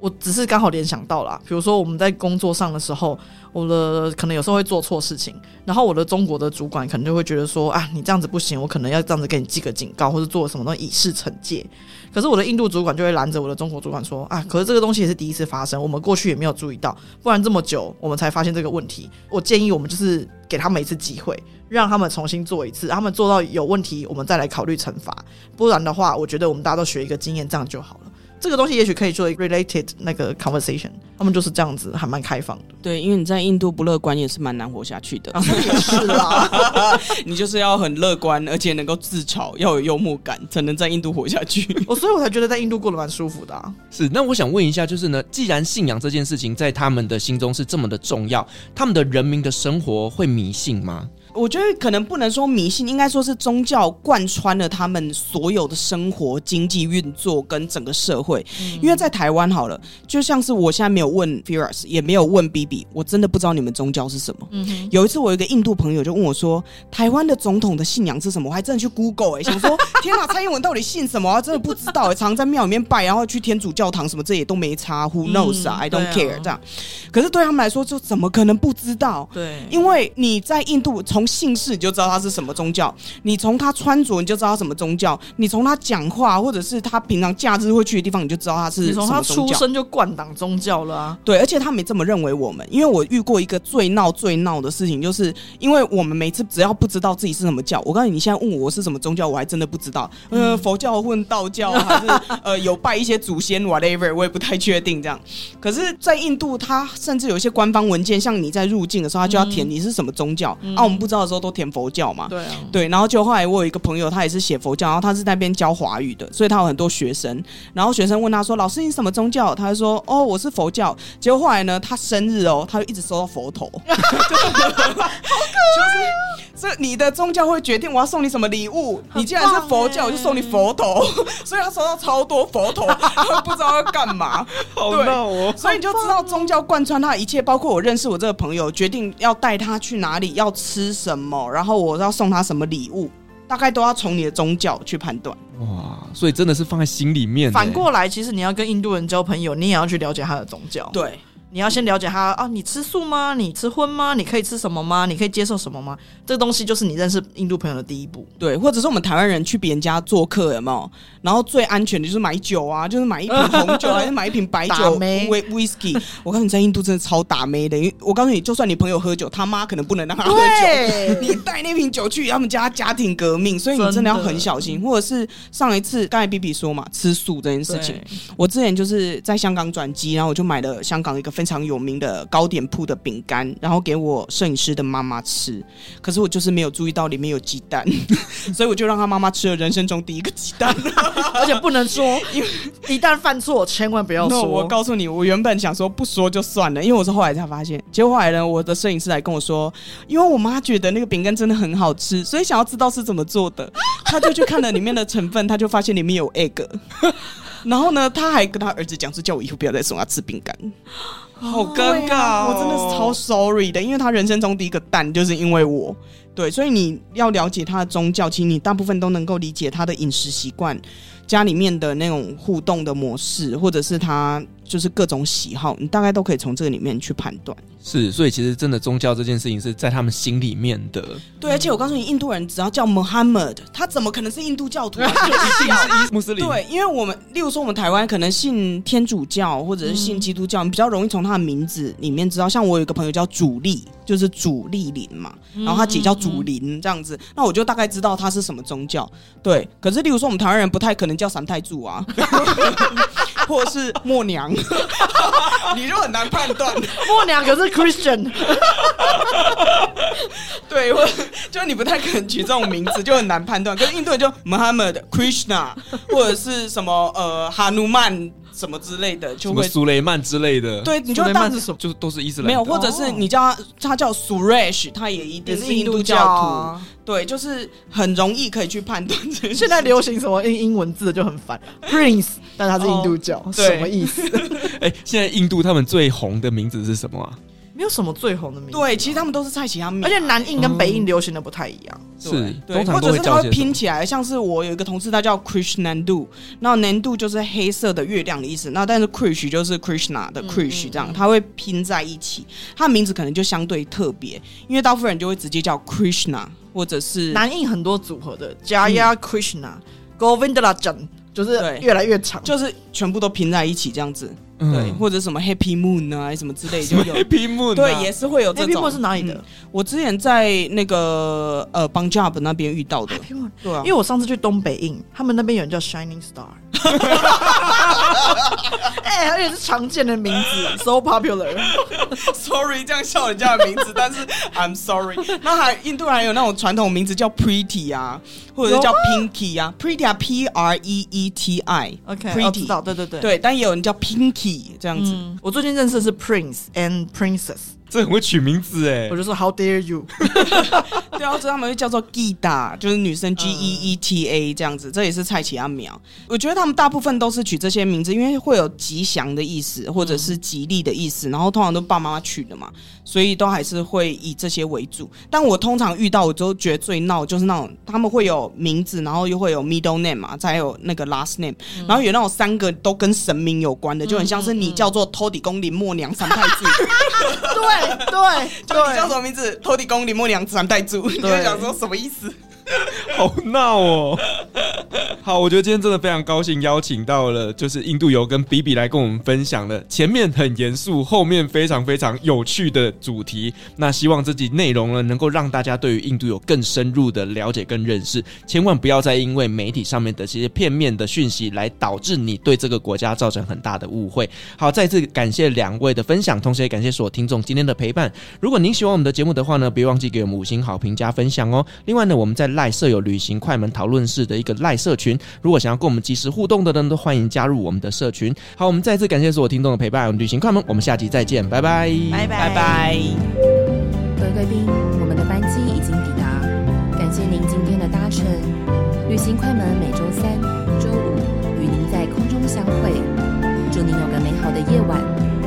我只是刚好联想到了，比如说我们在工作上的时候，我的可能有时候会做错事情，然后我的中国的主管可能就会觉得说，啊，你这样子不行，我可能要这样子给你记个警告，或者做什么东西以示惩戒。可是我的印度主管就会拦着我的中国主管说，啊，可是这个东西也是第一次发生，我们过去也没有注意到，不然这么久我们才发现这个问题。我建议我们就是给他们一次机会，让他们重新做一次，他们做到有问题，我们再来考虑惩罚。不然的话，我觉得我们大家都学一个经验，这样就好了。这个东西也许可以做 related 那个 conversation，他们就是这样子，还蛮开放的。对，因为你在印度不乐观也是蛮难活下去的。是啦，你就是要很乐观，而且能够自嘲，要有幽默感，才能在印度活下去。我 所以我才觉得在印度过得蛮舒服的、啊。是，那我想问一下，就是呢，既然信仰这件事情在他们的心中是这么的重要，他们的人民的生活会迷信吗？我觉得可能不能说迷信，应该说是宗教贯穿了他们所有的生活、经济运作跟整个社会。嗯、因为在台湾好了，就像是我现在没有问 Firas，也没有问 BB，我真的不知道你们宗教是什么。嗯、哼有一次我有一个印度朋友就问我说：“台湾的总统的信仰是什么？”我还真的去 Google 哎、欸，想说天哪，蔡英文到底信什么？我真的不知道哎、欸，常常在庙里面拜，然后去天主教堂什么，这也都没差。Who knows 啊、嗯、？I don't care、啊、这样。可是对他们来说，就怎么可能不知道？对，因为你在印度从姓氏你就知道他是什么宗教，你从他穿着你就知道他什么宗教，你从他讲话或者是他平常假日会去的地方你就知道他是什么宗教。你从他出生就灌党宗教了啊！对，而且他没这么认为我们，因为我遇过一个最闹最闹的事情，就是因为我们每次只要不知道自己是什么教，我告诉你，你现在问我我是什么宗教，我还真的不知道。嗯、呃，佛教混道教还是呃有拜一些祖先 whatever，我也不太确定这样。可是，在印度，他甚至有一些官方文件，像你在入境的时候，他就要填你是什么宗教、嗯、啊。我们不知道的时候都。填佛教嘛，对啊，对，然后就后来我有一个朋友，他也是写佛教，然后他是在那边教华语的，所以他有很多学生。然后学生问他说：“老师，你什么宗教？”他就说：“哦，我是佛教。”结果后来呢，他生日哦，他就一直收到佛头，好可爱，就是 这你的宗教会决定我要送你什么礼物。你既然是佛教，我就送你佛头，所以他收到超多佛头，他不知道要干嘛，好闹哦。所以你就知道宗教贯穿他的一切，包括我认识我这个朋友，决定要带他去哪里，要吃什么。然后我要送他什么礼物，大概都要从你的宗教去判断。哇，所以真的是放在心里面。反过来，其实你要跟印度人交朋友，你也要去了解他的宗教。对。你要先了解他啊，你吃素吗？你吃荤吗？你可以吃什么吗？你可以接受什么吗？这个东西就是你认识印度朋友的第一步。对，或者是我们台湾人去别人家做客，有没有？然后最安全的就是买酒啊，就是买一瓶红酒 还是买一瓶白酒？威威 whisky。我告诉你，在印度真的超打妹的，因为我告诉你，就算你朋友喝酒，他妈可能不能让他喝酒。你带那瓶酒去他们家，家庭革命，所以你真的要很小心。或者是上一次刚才 B B 说嘛，吃素这件事情，我之前就是在香港转机，然后我就买了香港一个非常有名的。糕点铺的饼干，然后给我摄影师的妈妈吃。可是我就是没有注意到里面有鸡蛋，所以我就让他妈妈吃了人生中第一个鸡蛋，而且不能说，因为一旦犯错千万不要说。No, 我告诉你，我原本想说不说就算了，因为我是后来才发现。结果后来呢，我的摄影师来跟我说，因为我妈觉得那个饼干真的很好吃，所以想要知道是怎么做的，他就去看了里面的成分，他就发现里面有 egg。然后呢，他还跟他儿子讲说，叫我以后不要再送他吃饼干。好尴尬、哦，我真的是超 sorry 的，因为他人生中第一个蛋就是因为我，对，所以你要了解他的宗教，其实你大部分都能够理解他的饮食习惯。家里面的那种互动的模式，或者是他就是各种喜好，你大概都可以从这个里面去判断。是，所以其实真的宗教这件事情是在他们心里面的。对，而且我告诉你，印度人只要叫 Muhammad，他怎么可能是印度教徒啊？一定是穆斯林。对，因为我们例如说我们台湾可能信天主教或者是信基督教，你比较容易从他的名字里面知道。像我有一个朋友叫主力，就是主力林嘛，然后他姐叫主林这样子，那我就大概知道他是什么宗教。对，可是例如说我们台湾人不太可能。叫三太柱啊，或者是默娘，你就很难判断。默娘可是 Christian，对，或就你不太可能取这种名字，就很难判断。可是印度人就 Muhammad Krishna，或者是什么呃哈努曼。什么之类的，就会苏雷曼之类的，对，你就当是什么，就都是伊斯兰。没有，或者是你叫他，他叫 Suresh，他也一定是印度教徒。对，就是很容易可以去判断。现在流行什么英英文字就很烦，Prince，但他是印度教，什么意思？哎，现在印度他们最红的名字是什么啊？没有什么最红的名字，对，其实他们都是蔡奇阿米，而且南印跟北印流行的不太一样，是，对，或者是他会拼起来，像是我有一个同事，他叫 Krishnandu，那 Nandu 就是黑色的月亮的意思，那但是 Krish 就是 Krishna 的 Krish 这样，他会拼在一起，他的名字可能就相对特别，因为大部分人就会直接叫 Krishna，或者是南印很多组合的 Jaya Krishna，Govindarajan，就是越来越长，就是全部都拼在一起这样子。对，或者什么 Happy Moon 啊，什么之类就有 Happy Moon，对，也是会有这种。Happy Moon 是哪里的？嗯、我之前在那个呃 b a n j a b 那边遇到的。Happy Moon，对啊，因为我上次去东北印，他们那边有人叫 Shining Star。哎、欸，而且是常见的名字，so popular。Sorry，这样笑人家的名字，但是 I'm sorry。那还印度还有那种传统名字叫 Pretty 啊，或者是叫 Pinky 啊，Pretty 啊，P R E E T I，OK，Pretty，知道，对对对，对，但也有人叫 Pinky 这样子。嗯、我最近认识的是 Prince and Princess。这很会取名字哎！我就说 How dare you？对啊，这他们会叫做 Gita，就是女生 G E E T A 这样子，这也是蔡奇阿苗。我觉得他们大部分都是取这些名字，因为会有吉祥的意思，或者是吉利的意思，然后通常都爸妈妈取的嘛，所以都还是会以这些为主。但我通常遇到，我都觉得最闹就是那种他们会有名字，然后又会有 middle name 嘛，再有那个 last name，然后有那种三个都跟神明有关的，就很像是你叫做托底公林默娘三太子。对。对，就 你叫什么名字？托地公林默娘三代猪，你就想说什么意思？好闹哦！好，我觉得今天真的非常高兴，邀请到了就是印度游跟比比来跟我们分享了前面很严肃，后面非常非常有趣的主题。那希望这集内容呢，能够让大家对于印度有更深入的了解跟认识。千万不要再因为媒体上面的这些片面的讯息，来导致你对这个国家造成很大的误会。好，再次感谢两位的分享，同时也感谢所有听众今天的陪伴。如果您喜欢我们的节目的话呢，别忘记给我们五星好评加分享哦。另外呢，我们在赖设有旅行快门讨论室的一个赖社群，如果想要跟我们及时互动的呢都欢迎加入我们的社群。好，我们再次感谢所有听众的陪伴，旅行快门，我们下集再见，拜拜，拜拜拜。各位贵宾，我们的班机已经抵达，感谢您今天的搭乘。旅行快门每周三、周五与您在空中相会，祝您有个美好的夜晚。